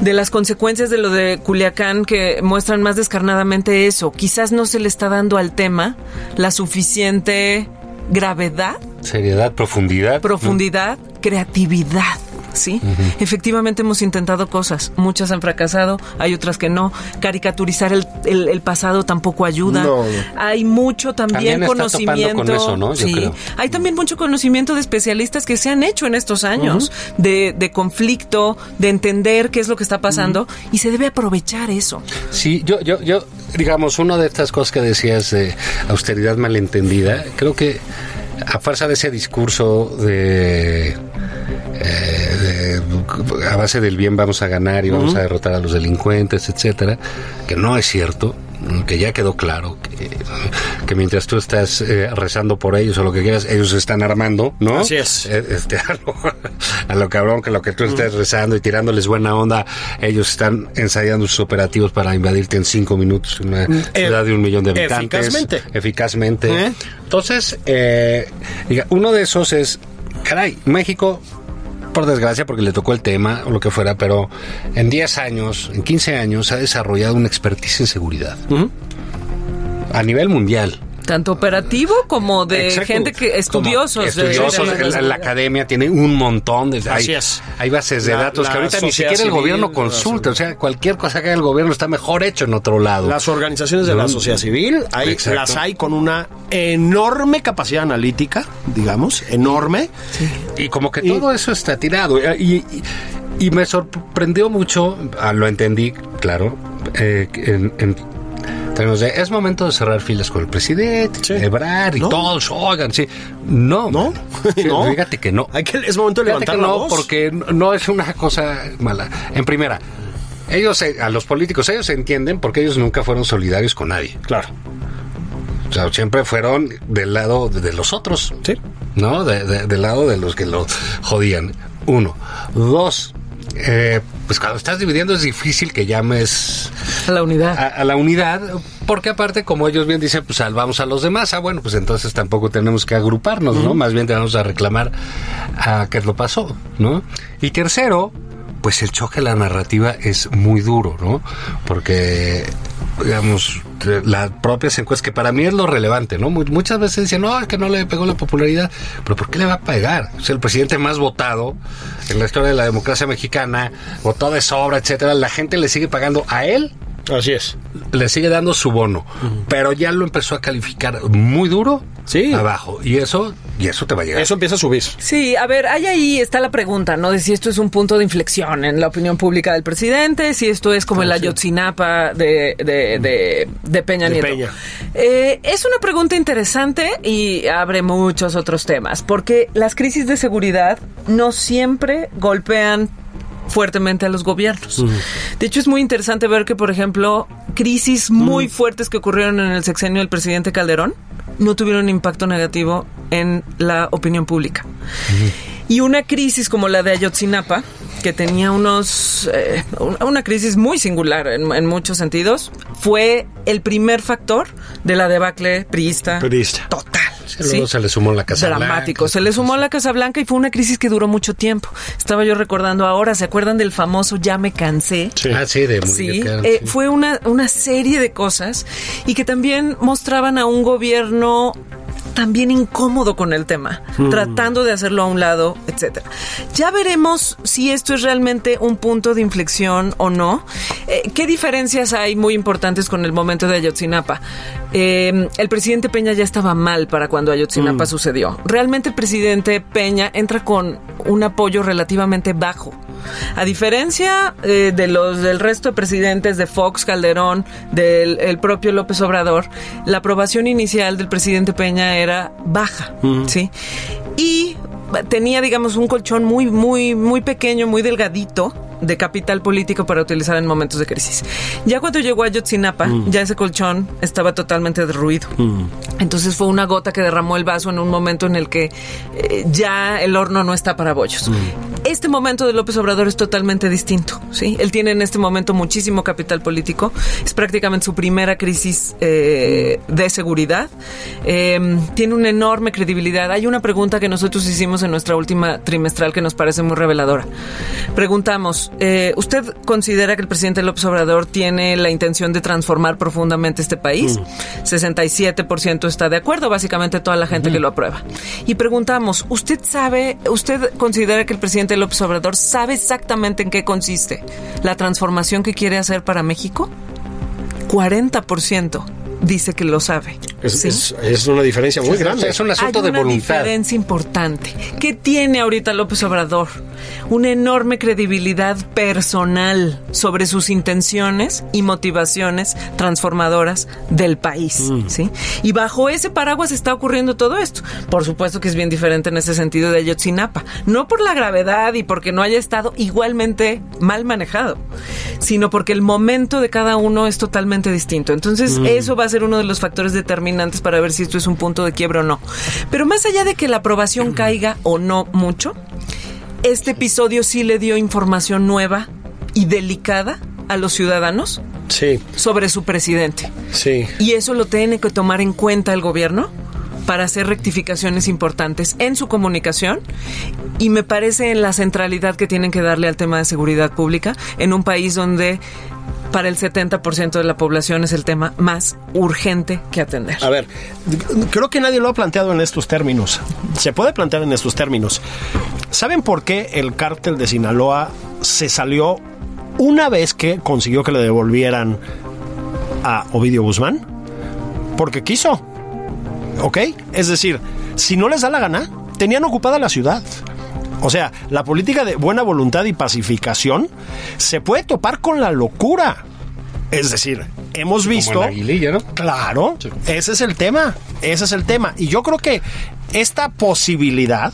de las consecuencias de lo de Culiacán que muestran más descarnadamente eso. Quizás no se le está dando al tema la suficiente gravedad Seriedad, profundidad. profundidad, creatividad. Sí, efectivamente hemos intentado cosas, muchas han fracasado, hay otras que no. Caricaturizar el, el- el pasado tampoco ayuda. No. Hay mucho también, conocimiento. con eso, ¿no? Yo sí, creo. hay también mucho conocimiento de especialistas que se han hecho en estos años de, de conflicto, de entender qué es lo que está pasando y se debe aprovechar eso. Sí, yo, yo, yo, digamos, una de estas cosas que decías de austeridad malentendida, creo que a fuerza de ese discurso de, eh, de- a base del bien vamos a ganar y vamos a derrotar a los delincuentes, etcétera, que no es cierto, que ya quedó claro que, que mientras tú estás eh, rezando por ellos o lo que quieras, ellos se están armando, ¿no? Así es. Eh, este, a, lo, a lo cabrón que lo que tú estés rezando y tirándoles buena onda, ellos están ensayando sus operativos para invadirte en cinco minutos una ciudad de un millón de habitantes. eficazmente. Eficazmente. ¿Eh? Entonces, eh, diga, uno de esos es, caray, México, por desgracia, porque le tocó el tema o lo que fuera, pero en 10 años, en 15 años, ha desarrollado una expertise en seguridad. A nivel mundial. Tanto operativo como de Exacto. gente que estudiosos. Como de- estudiosos, de- de- la, la academia tiene un montón de Así hay, es. hay bases de La- datos la que ahorita ni siquiera el gobierno consulta, o sea, cualquier cosa que haga el gobierno está mejor hecho en otro lado. Las organizaciones de la No. sociedad civil, hay, las hay con una enorme capacidad analítica, digamos, enorme. Y como que Y- todo eso está tirado. Y, y- y me sorprendió mucho, ah, lo entendí, claro, eh, en, en términos de, es momento de cerrar filas con el presidente, Sí. celebrar y No. todos, oigan, sí. No, ¿No? No. Fíjate que no. Hay que, es momento de levantar la no, voz. porque no es una cosa mala. En primera, ellos, eh, a los políticos, ellos se entienden porque ellos nunca fueron solidarios con nadie. Claro. O sea, siempre fueron del lado de, de los otros. Sí. ¿No? De- de- del lado de los que lo jodían. Uno. Dos. eh, pues cuando estás dividiendo es difícil que llames a la unidad. a, a la unidad, porque aparte, como ellos bien dicen, pues salvamos a los demás. Ah, bueno, pues entonces tampoco tenemos que agruparnos, ¿no? Más bien tenemos a reclamar a qué lo pasó, ¿no? Y tercero, pues el choque de la narrativa es muy duro, ¿no? Porque, digamos, las propias encuestas, que para mí es lo relevante, ¿no? Mu- Muchas veces dicen, no, es que no le pegó la popularidad, pero ¿por qué le va a pegar? Es el presidente más votado en la historia de la democracia mexicana, votó de sobra, etcétera. La gente le sigue pagando a él Así es. le sigue dando su bono, pero ya lo empezó a calificar muy duro Sí. abajo. Y eso, y eso te va a llegar. Eso empieza a subir. Sí, a ver, ahí ahí está la pregunta, ¿no? De si esto es un punto de inflexión en la opinión pública del presidente, si esto es como el Ayotzinapa de, de, de, de Peña De Nieto. Peña. Eh, es una pregunta interesante y abre muchos otros temas, porque las crisis de seguridad no siempre golpean fuertemente a los gobiernos. De hecho, es muy interesante ver que, por ejemplo, crisis muy fuertes que ocurrieron en el sexenio del presidente Calderón no tuvieron impacto negativo en la opinión pública. Y una crisis como la de Ayotzinapa, que tenía unos eh, una crisis muy singular en, en muchos sentidos, fue el primer factor de la debacle priista, Priista. total. Luego se le sumó la Casa Dramático. Blanca. Se le sumó la Casa Blanca y fue una crisis que duró mucho tiempo. Estaba yo recordando ahora, ¿se acuerdan del famoso Ya me cansé? Ah, sí, de Sí, Murillo Karam, eh, sí. fue una, una serie de cosas y que también mostraban a un gobierno también incómodo con el tema, tratando de hacerlo a un lado, etcétera. Ya veremos si esto es realmente un punto de inflexión o no. Eh, ¿Qué diferencias hay muy importantes con el momento de Ayotzinapa? Eh, el presidente Peña ya estaba mal para cuando Ayotzinapa sucedió. Realmente el presidente Peña entra con un apoyo relativamente bajo. A diferencia eh, de los del resto de presidentes de Fox, Calderón, del el propio López Obrador, la aprobación inicial del presidente Peña era baja, ¿sí? Y tenía, digamos, un colchón muy, muy, muy pequeño, muy delgadito de capital político para utilizar en momentos de crisis. Ya cuando llegó a Ayotzinapa, ya ese colchón estaba totalmente derruido. Entonces fue una gota que derramó el vaso en un momento en el que eh, ya el horno no está para bollos. Este momento de López Obrador es totalmente distinto, ¿sí? Él tiene en este momento muchísimo capital político. Es prácticamente su primera crisis eh, de seguridad. Eh, tiene una enorme credibilidad. Hay una pregunta que nosotros hicimos en nuestra última trimestral que nos parece muy reveladora. Preguntamos, eh, ¿usted considera que el presidente López Obrador tiene la intención de transformar profundamente este país? 67% está de acuerdo, básicamente toda la gente que lo aprueba. Y preguntamos, ¿usted sabe, usted considera que el presidente López Obrador sabe exactamente en qué consiste la transformación que quiere hacer para México? 40% dice que lo sabe. Es, ¿sí? es- es una diferencia muy grande. Es un asunto Hay de una voluntad. diferencia importante. ¿Qué tiene ahorita López Obrador? Una enorme credibilidad personal sobre sus intenciones y motivaciones transformadoras del país, ¿sí? Y bajo ese paraguas está ocurriendo todo esto. Por supuesto que es bien diferente en ese sentido de Ayotzinapa, no por la gravedad y porque no haya estado igualmente mal manejado, sino porque el momento de cada uno es totalmente distinto. Entonces, eso va a ser uno de los factores determinantes para ver si esto es un punto de quiebra o no. Pero más allá de que la aprobación caiga o no mucho, este episodio sí le dio información nueva y delicada a los ciudadanos Sí, sobre su presidente. sí. Y eso lo tiene que tomar en cuenta el gobierno para hacer rectificaciones importantes en su comunicación y me parece en la centralidad que tienen que darle al tema de seguridad pública en un país donde para el 70% de la población es el tema más urgente que atender. A ver, creo que nadie lo ha planteado en estos términos. Se puede plantear en estos términos. ¿Saben por qué el cártel de Sinaloa se salió una vez que consiguió que le devolvieran a Ovidio Guzmán? Porque quiso. ¿Ok? Es decir, si no les da la gana, tenían ocupada la ciudad. O sea, la política de buena voluntad y pacificación se puede topar con la locura. Es decir, hemos visto... Como en Aguililla, ¿no? Claro, ese es el tema, ese es el tema. Y yo creo que esta posibilidad,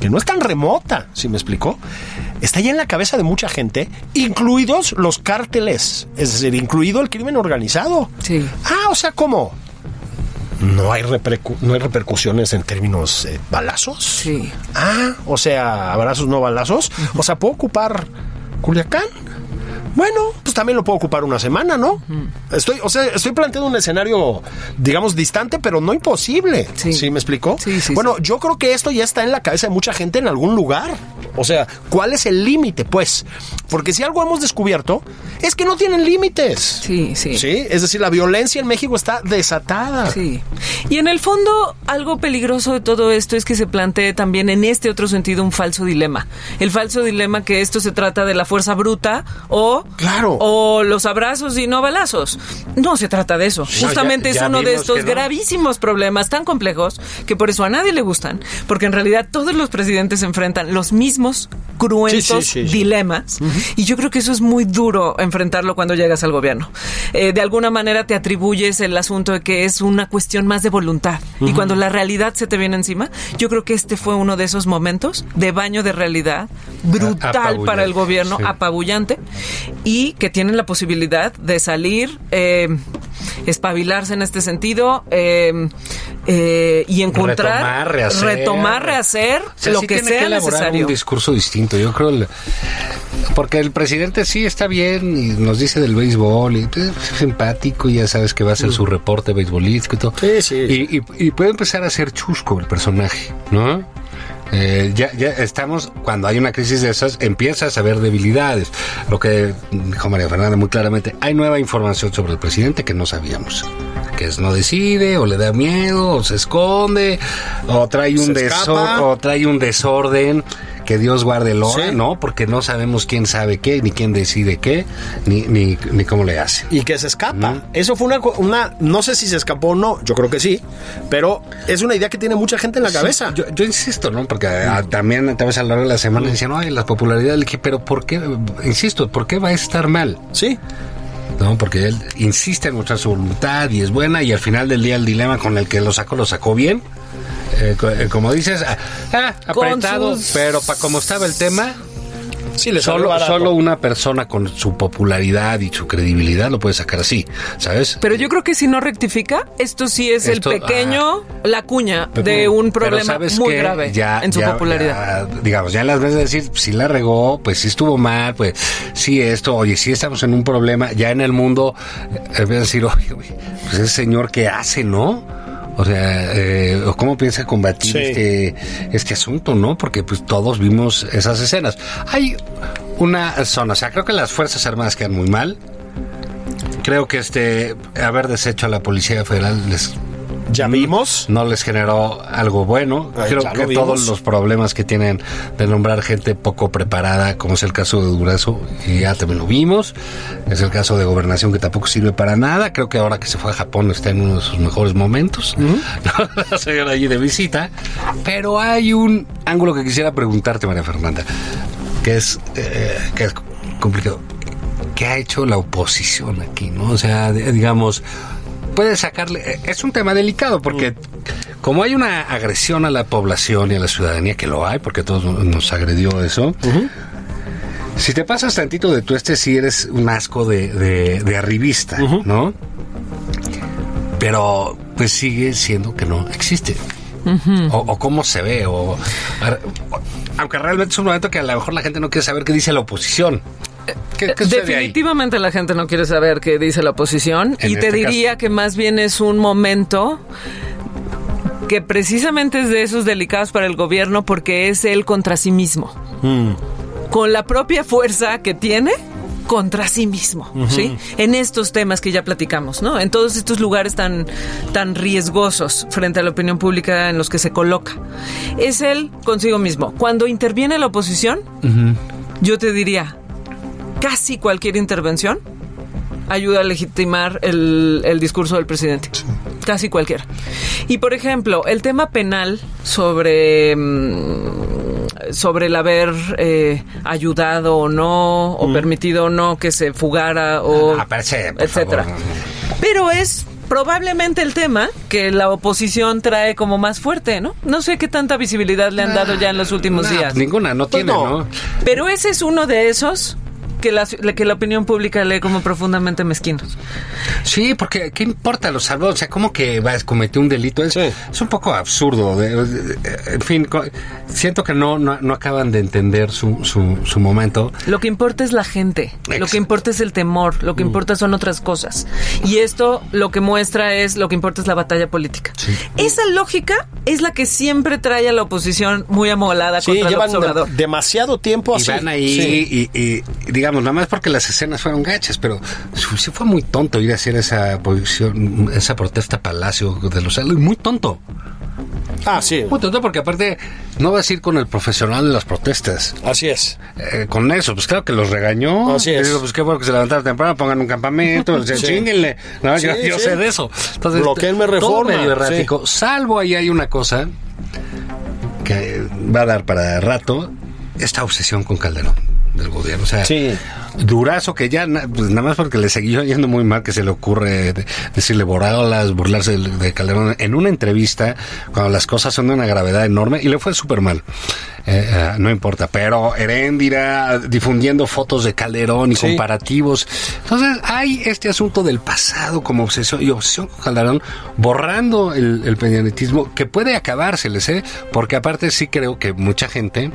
que no es tan remota, si me explico, está ya en la cabeza de mucha gente, incluidos los cárteles, es decir, incluido el crimen organizado. Sí. Ah, o sea, ¿cómo? No hay, repercu- no hay repercusiones en términos eh, balazos. Sí. Ah, o sea, abrazos no balazos. O sea, ¿puedo ocupar Culiacán? Bueno, pues también lo puedo ocupar una semana, ¿no? Estoy, o sea, estoy planteando un escenario, digamos, distante, pero no imposible. Sí. ¿Sí, me explicó? Sí, sí, Bueno, yo creo que esto ya está en la cabeza de mucha gente en algún lugar. O sea, ¿cuál es el límite, pues? Porque si algo hemos descubierto, es que no tienen límites. Sí, sí. Sí, es decir, la violencia en México está desatada. Sí. Y en el fondo, algo peligroso de todo esto es que se plantee también en este otro sentido un falso dilema. El falso dilema que esto se trata de la fuerza bruta o Claro. o los abrazos y no balazos. No se trata de eso. Justamente ya- es uno de estos no. gravísimos problemas tan complejos que por eso a nadie le gustan, porque en realidad todos los presidentes enfrentan los mismos cruentos Sí, sí, sí, sí. dilemas y yo creo que eso es muy duro enfrentarlo cuando llegas al gobierno. Eh, de alguna manera te atribuyes el asunto de que es una cuestión más de voluntad y cuando la realidad se te viene encima, yo creo que este fue uno de esos momentos de baño de realidad brutal para el gobierno, apabullante y que tienen la posibilidad de salir, eh, espabilarse en este sentido eh, eh, y encontrar, Retomar, rehacer. retomar, rehacer O sea, lo sí que tiene sea necesario. un discurso distinto. Yo creo. el- porque el presidente sí está bien y nos dice del béisbol y es simpático y ya sabes que va a hacer su reporte beisbolístico y todo. Sí, sí. Y, y- y puede empezar a ser chusco el personaje, ¿no? Eh, ya, ya estamos, cuando hay una crisis de esas, empiezas a ver debilidades. Lo que dijo María Fernanda muy claramente, hay nueva información sobre el presidente que no sabíamos. Que es no decide, o le da miedo, o se esconde, o trae un, o trae un desorden. Que Dios guarde el hora, Sí. ¿no? Porque no sabemos quién sabe qué, ni quién decide qué, ni, ni, ni cómo le hace. y que se escapa. Eso fue una, una, no sé si se escapó o no, yo creo que sí, pero es una idea que tiene mucha gente en la cabeza. Yo, yo insisto, ¿no? Porque ah, también tal vez a lo largo de la semana decían, ay, la popularidad del pero ¿por qué? Insisto, ¿por qué va a estar mal? Sí, ¿No? Porque él insiste en mostrar su voluntad y es buena y al final del día el dilema con el que lo sacó, lo sacó bien. Eh, eh, como dices, ah, ah, apretado, sus- pero para como estaba el tema, sí, le salió solo, solo una persona con su popularidad y su credibilidad lo puede sacar así, ¿sabes? Pero yo creo que si no rectifica, esto sí es Esto- el pequeño, la cuña de un problema ¿sabes muy qué? grave Ya- en su ya- popularidad. ya, digamos, ya las veces de decir, si la regó, pues sí estuvo mal, pues sí esto, oye, sí estamos en un problema, ya en el mundo, eh, voy a decir, oye, oye, pues ese señor que hace, ¿no? O sea, eh, ¿cómo piensa combatir Sí. este, este asunto, no? Porque pues todos vimos esas escenas. Hay una zona, o sea, creo que las Fuerzas Armadas quedan muy mal. Creo que este haber deshecho a la Policía Federal les Ya vimos. no les generó algo bueno. Ay, Creo que lo todos los problemas que tienen de nombrar gente poco preparada, como es el caso de Durazo, y ya también lo vimos. Es el caso de Gobernación que tampoco sirve para nada. Creo que ahora que se fue a Japón está en uno de sus mejores momentos. La señora allí de visita. Pero hay un ángulo que quisiera preguntarte, María Fernanda, que es, eh, que es complicado. ¿Qué ha hecho la oposición aquí? ¿no? O sea, digamos, puede sacarle. eh, Es un tema delicado porque, como hay una agresión a la población y a la ciudadanía, que lo hay, porque todos nos- agredió eso. Si te pasas tantito de tu este, si eres un asco de, de, de arribista, ¿no? Pero, pues sigue siendo que no existe. o, o cómo se ve, o, aunque realmente es un momento que a lo mejor la gente no quiere saber qué dice la oposición. ¿Qué, qué sucede ahí? Definitivamente la gente no quiere saber qué dice la oposición En y te este diría caso. que más bien es un momento que precisamente es de esos delicados para el gobierno porque es él contra sí mismo. Con la propia fuerza que tiene contra sí mismo, ¿sí? En estos temas que ya platicamos, ¿no? En todos estos lugares tan, tan riesgosos frente a la opinión pública en los que se coloca. Es él consigo mismo. Cuando interviene la oposición, yo te diría, casi cualquier intervención ayuda a legitimar el, el discurso del presidente. Casi cualquiera. Y por ejemplo, el tema penal sobre, mm, sobre el haber eh, ayudado o no, o permitido o no que se fugara, o Ah, etcétera. favor. Pero es probablemente el tema que la oposición trae como más fuerte, ¿no? No sé qué tanta visibilidad le han dado ya en los últimos Nah, días. Ninguna, no Pues tiene, no. ¿no? Pero ese es uno de esos que la, que la opinión pública lee como profundamente mezquinos. Sí, porque ¿qué importa? Lo salvó. O sea, ¿cómo que va a cometer un delito? Es, Sí. es un poco absurdo. de- de- en fin, siento que no, no, no acaban de entender su, su, su momento. Lo que importa es la gente, lo que importa es el temor, lo que importa son otras cosas. Y esto lo que muestra es lo que importa es la batalla política. Sí. Esa lógica es la que siempre trae a la oposición muy amolada Sí, contra llevan de- demasiado tiempo Y así. van ahí Sí. y, y, digamos, nada más porque las escenas fueron gachas, pero sí fue muy tonto ir a hacer esa posición, esa protesta a Palacio de los Muy tonto. Ah, sí. Muy tonto porque aparte no vas a ir con el profesional de las protestas. Así es. Eh, con eso, pues claro que los regañó. Así es. Y digo, pues qué bueno que se levantaron temprano, pongan un campamento, o sea, Sí. chinguenle. No, yo, Sí, yo sí. sé de eso. Entonces, Bloqueenme todo Reforma, medio errático. Salvo ahí hay una cosa que va a dar para rato, esta obsesión con Calderón del gobierno. O sea, Sí. Durazo que ya, pues nada más porque le siguió yendo muy mal que se le ocurre de- decirle boradas, burlarse de, de Calderón en una entrevista cuando las cosas son de una gravedad enorme y le fue súper mal. Eh, eh, no importa, pero Heréndira difundiendo fotos de Calderón y Sí. comparativos. Entonces hay este asunto del pasado como obsesión y obsesión con Calderón borrando el, el peñanetismo que puede acabárseles, ¿eh? Porque aparte sí creo que mucha gente,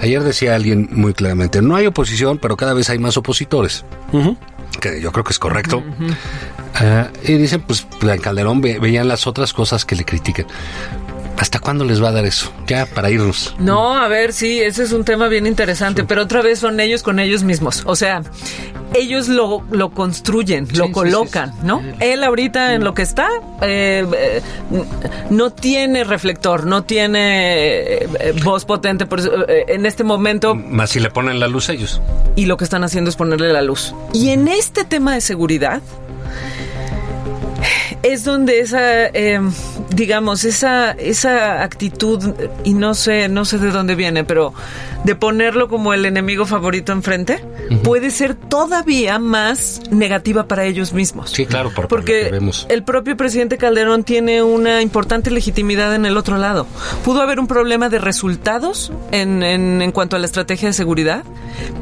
ayer decía alguien muy claramente, no hay oposición, pero cada vez hay más opositores. Que yo creo que es correcto. Ah, y dicen, pues, en Calderón ve- veían las otras cosas que le critican. ¿Hasta cuándo les va a dar eso? Ya, para irnos. No, a ver, sí, ese es un tema bien interesante, pero otra vez son ellos con ellos mismos. O sea, ellos lo, lo construyen, Sí, lo sí, colocan, sí, ¿no? Él ahorita en lo que está eh, eh, no tiene reflector, no tiene eh, voz potente por eh, en este momento Más si le ponen la luz ellos. y lo que están haciendo es ponerle la luz. Y en este tema de seguridad es donde esa, eh, digamos, esa, esa actitud, y no sé, no sé de dónde viene, pero de ponerlo como el enemigo favorito enfrente, puede ser todavía más negativa para ellos mismos. Sí, claro, por, Porque que vemos. el propio presidente Calderón tiene una importante legitimidad en el otro lado. Pudo haber un problema de resultados en, en, en cuanto a la estrategia de seguridad,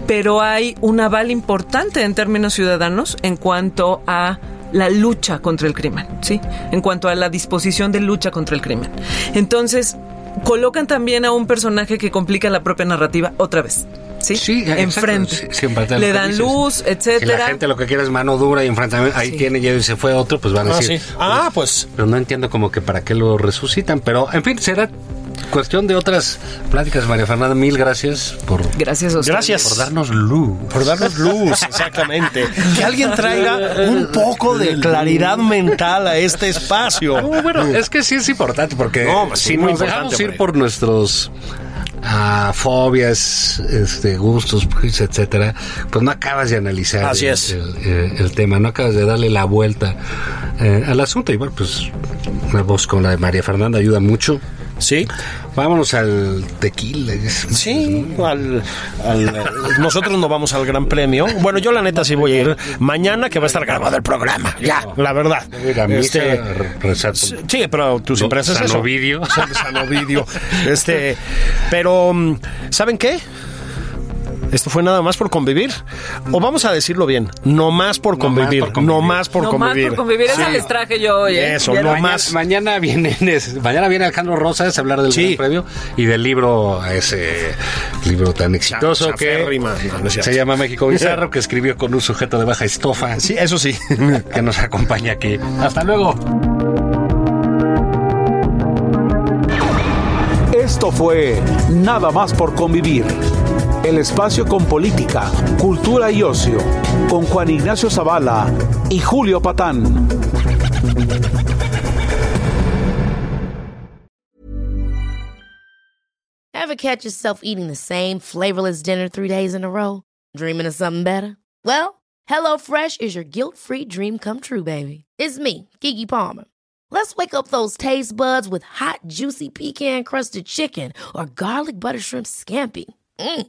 pero hay un aval importante en términos ciudadanos en cuanto a la lucha contra el crimen, ¿sí? En cuanto a la disposición de lucha contra el crimen. Entonces, colocan también a un personaje que complica la propia narrativa otra vez. ¿Sí? Sí, enfrente. Sí, Le dan dices. luz, Si la etcétera. gente lo que quiere es mano dura y enfrentamiento, ahí Sí. tiene ya y se fue otro, pues van a Ah, decir. sí. Ah, pues. Pero no entiendo como que para qué lo resucitan. Pero, en fin, será cuestión de otras pláticas, María Fernanda. Mil gracias por, Gracias a. Gracias. por darnos luz. Por darnos luz, exactamente. Que alguien traiga un poco de claridad mental a este espacio. No, bueno, es que sí es importante porque No, pues sí, si nos dejamos ir por nuestros ah, fobias, este, gustos, prejuicios, etcétera, pues no acabas de analizar Así el, es. el- el- el tema, no acabas de darle la vuelta eh, al asunto. Y bueno, pues una voz con la de María Fernanda ayuda mucho. Sí, Vámonos al tequila. sí. Al, al- nosotros no vamos al Gran Premio. Bueno, yo la neta sí voy a ir mañana que va a estar grabado el programa. Ya, la verdad. Este, Sí, pero tú siempre haces San eso. Ovidio. San, San Ovidio. Este, pero mm, ¿saben qué? Esto fue nada más por convivir. O vamos a decirlo bien, no más por No más convivir, por convivir. no más por convivir. convivir. Esa Sí. les traje yo hoy. ¿eh? Eso, no mañana, más. Mañana viene, mañana viene Alejandro Rosas a hablar del Sí. Premio y del libro, ese libro tan exitoso que no, se llama México Bizarro, que escribió con un sujeto de baja estofa, Sí, eso sí. que nos acompaña aquí. Hasta luego. Esto fue Nada más por convivir. El espacio con política, cultura y ocio, con Juan Ignacio Zavala y Julio Patán. Ever catch yourself eating the same flavorless dinner three days in a row? Dreaming of something better? Well, HelloFresh is your guilt free dream come true, baby. It's me, Kiki Palmer. Let's wake up those taste buds with hot, juicy pecan crusted chicken or garlic butter shrimp scampi. Mm.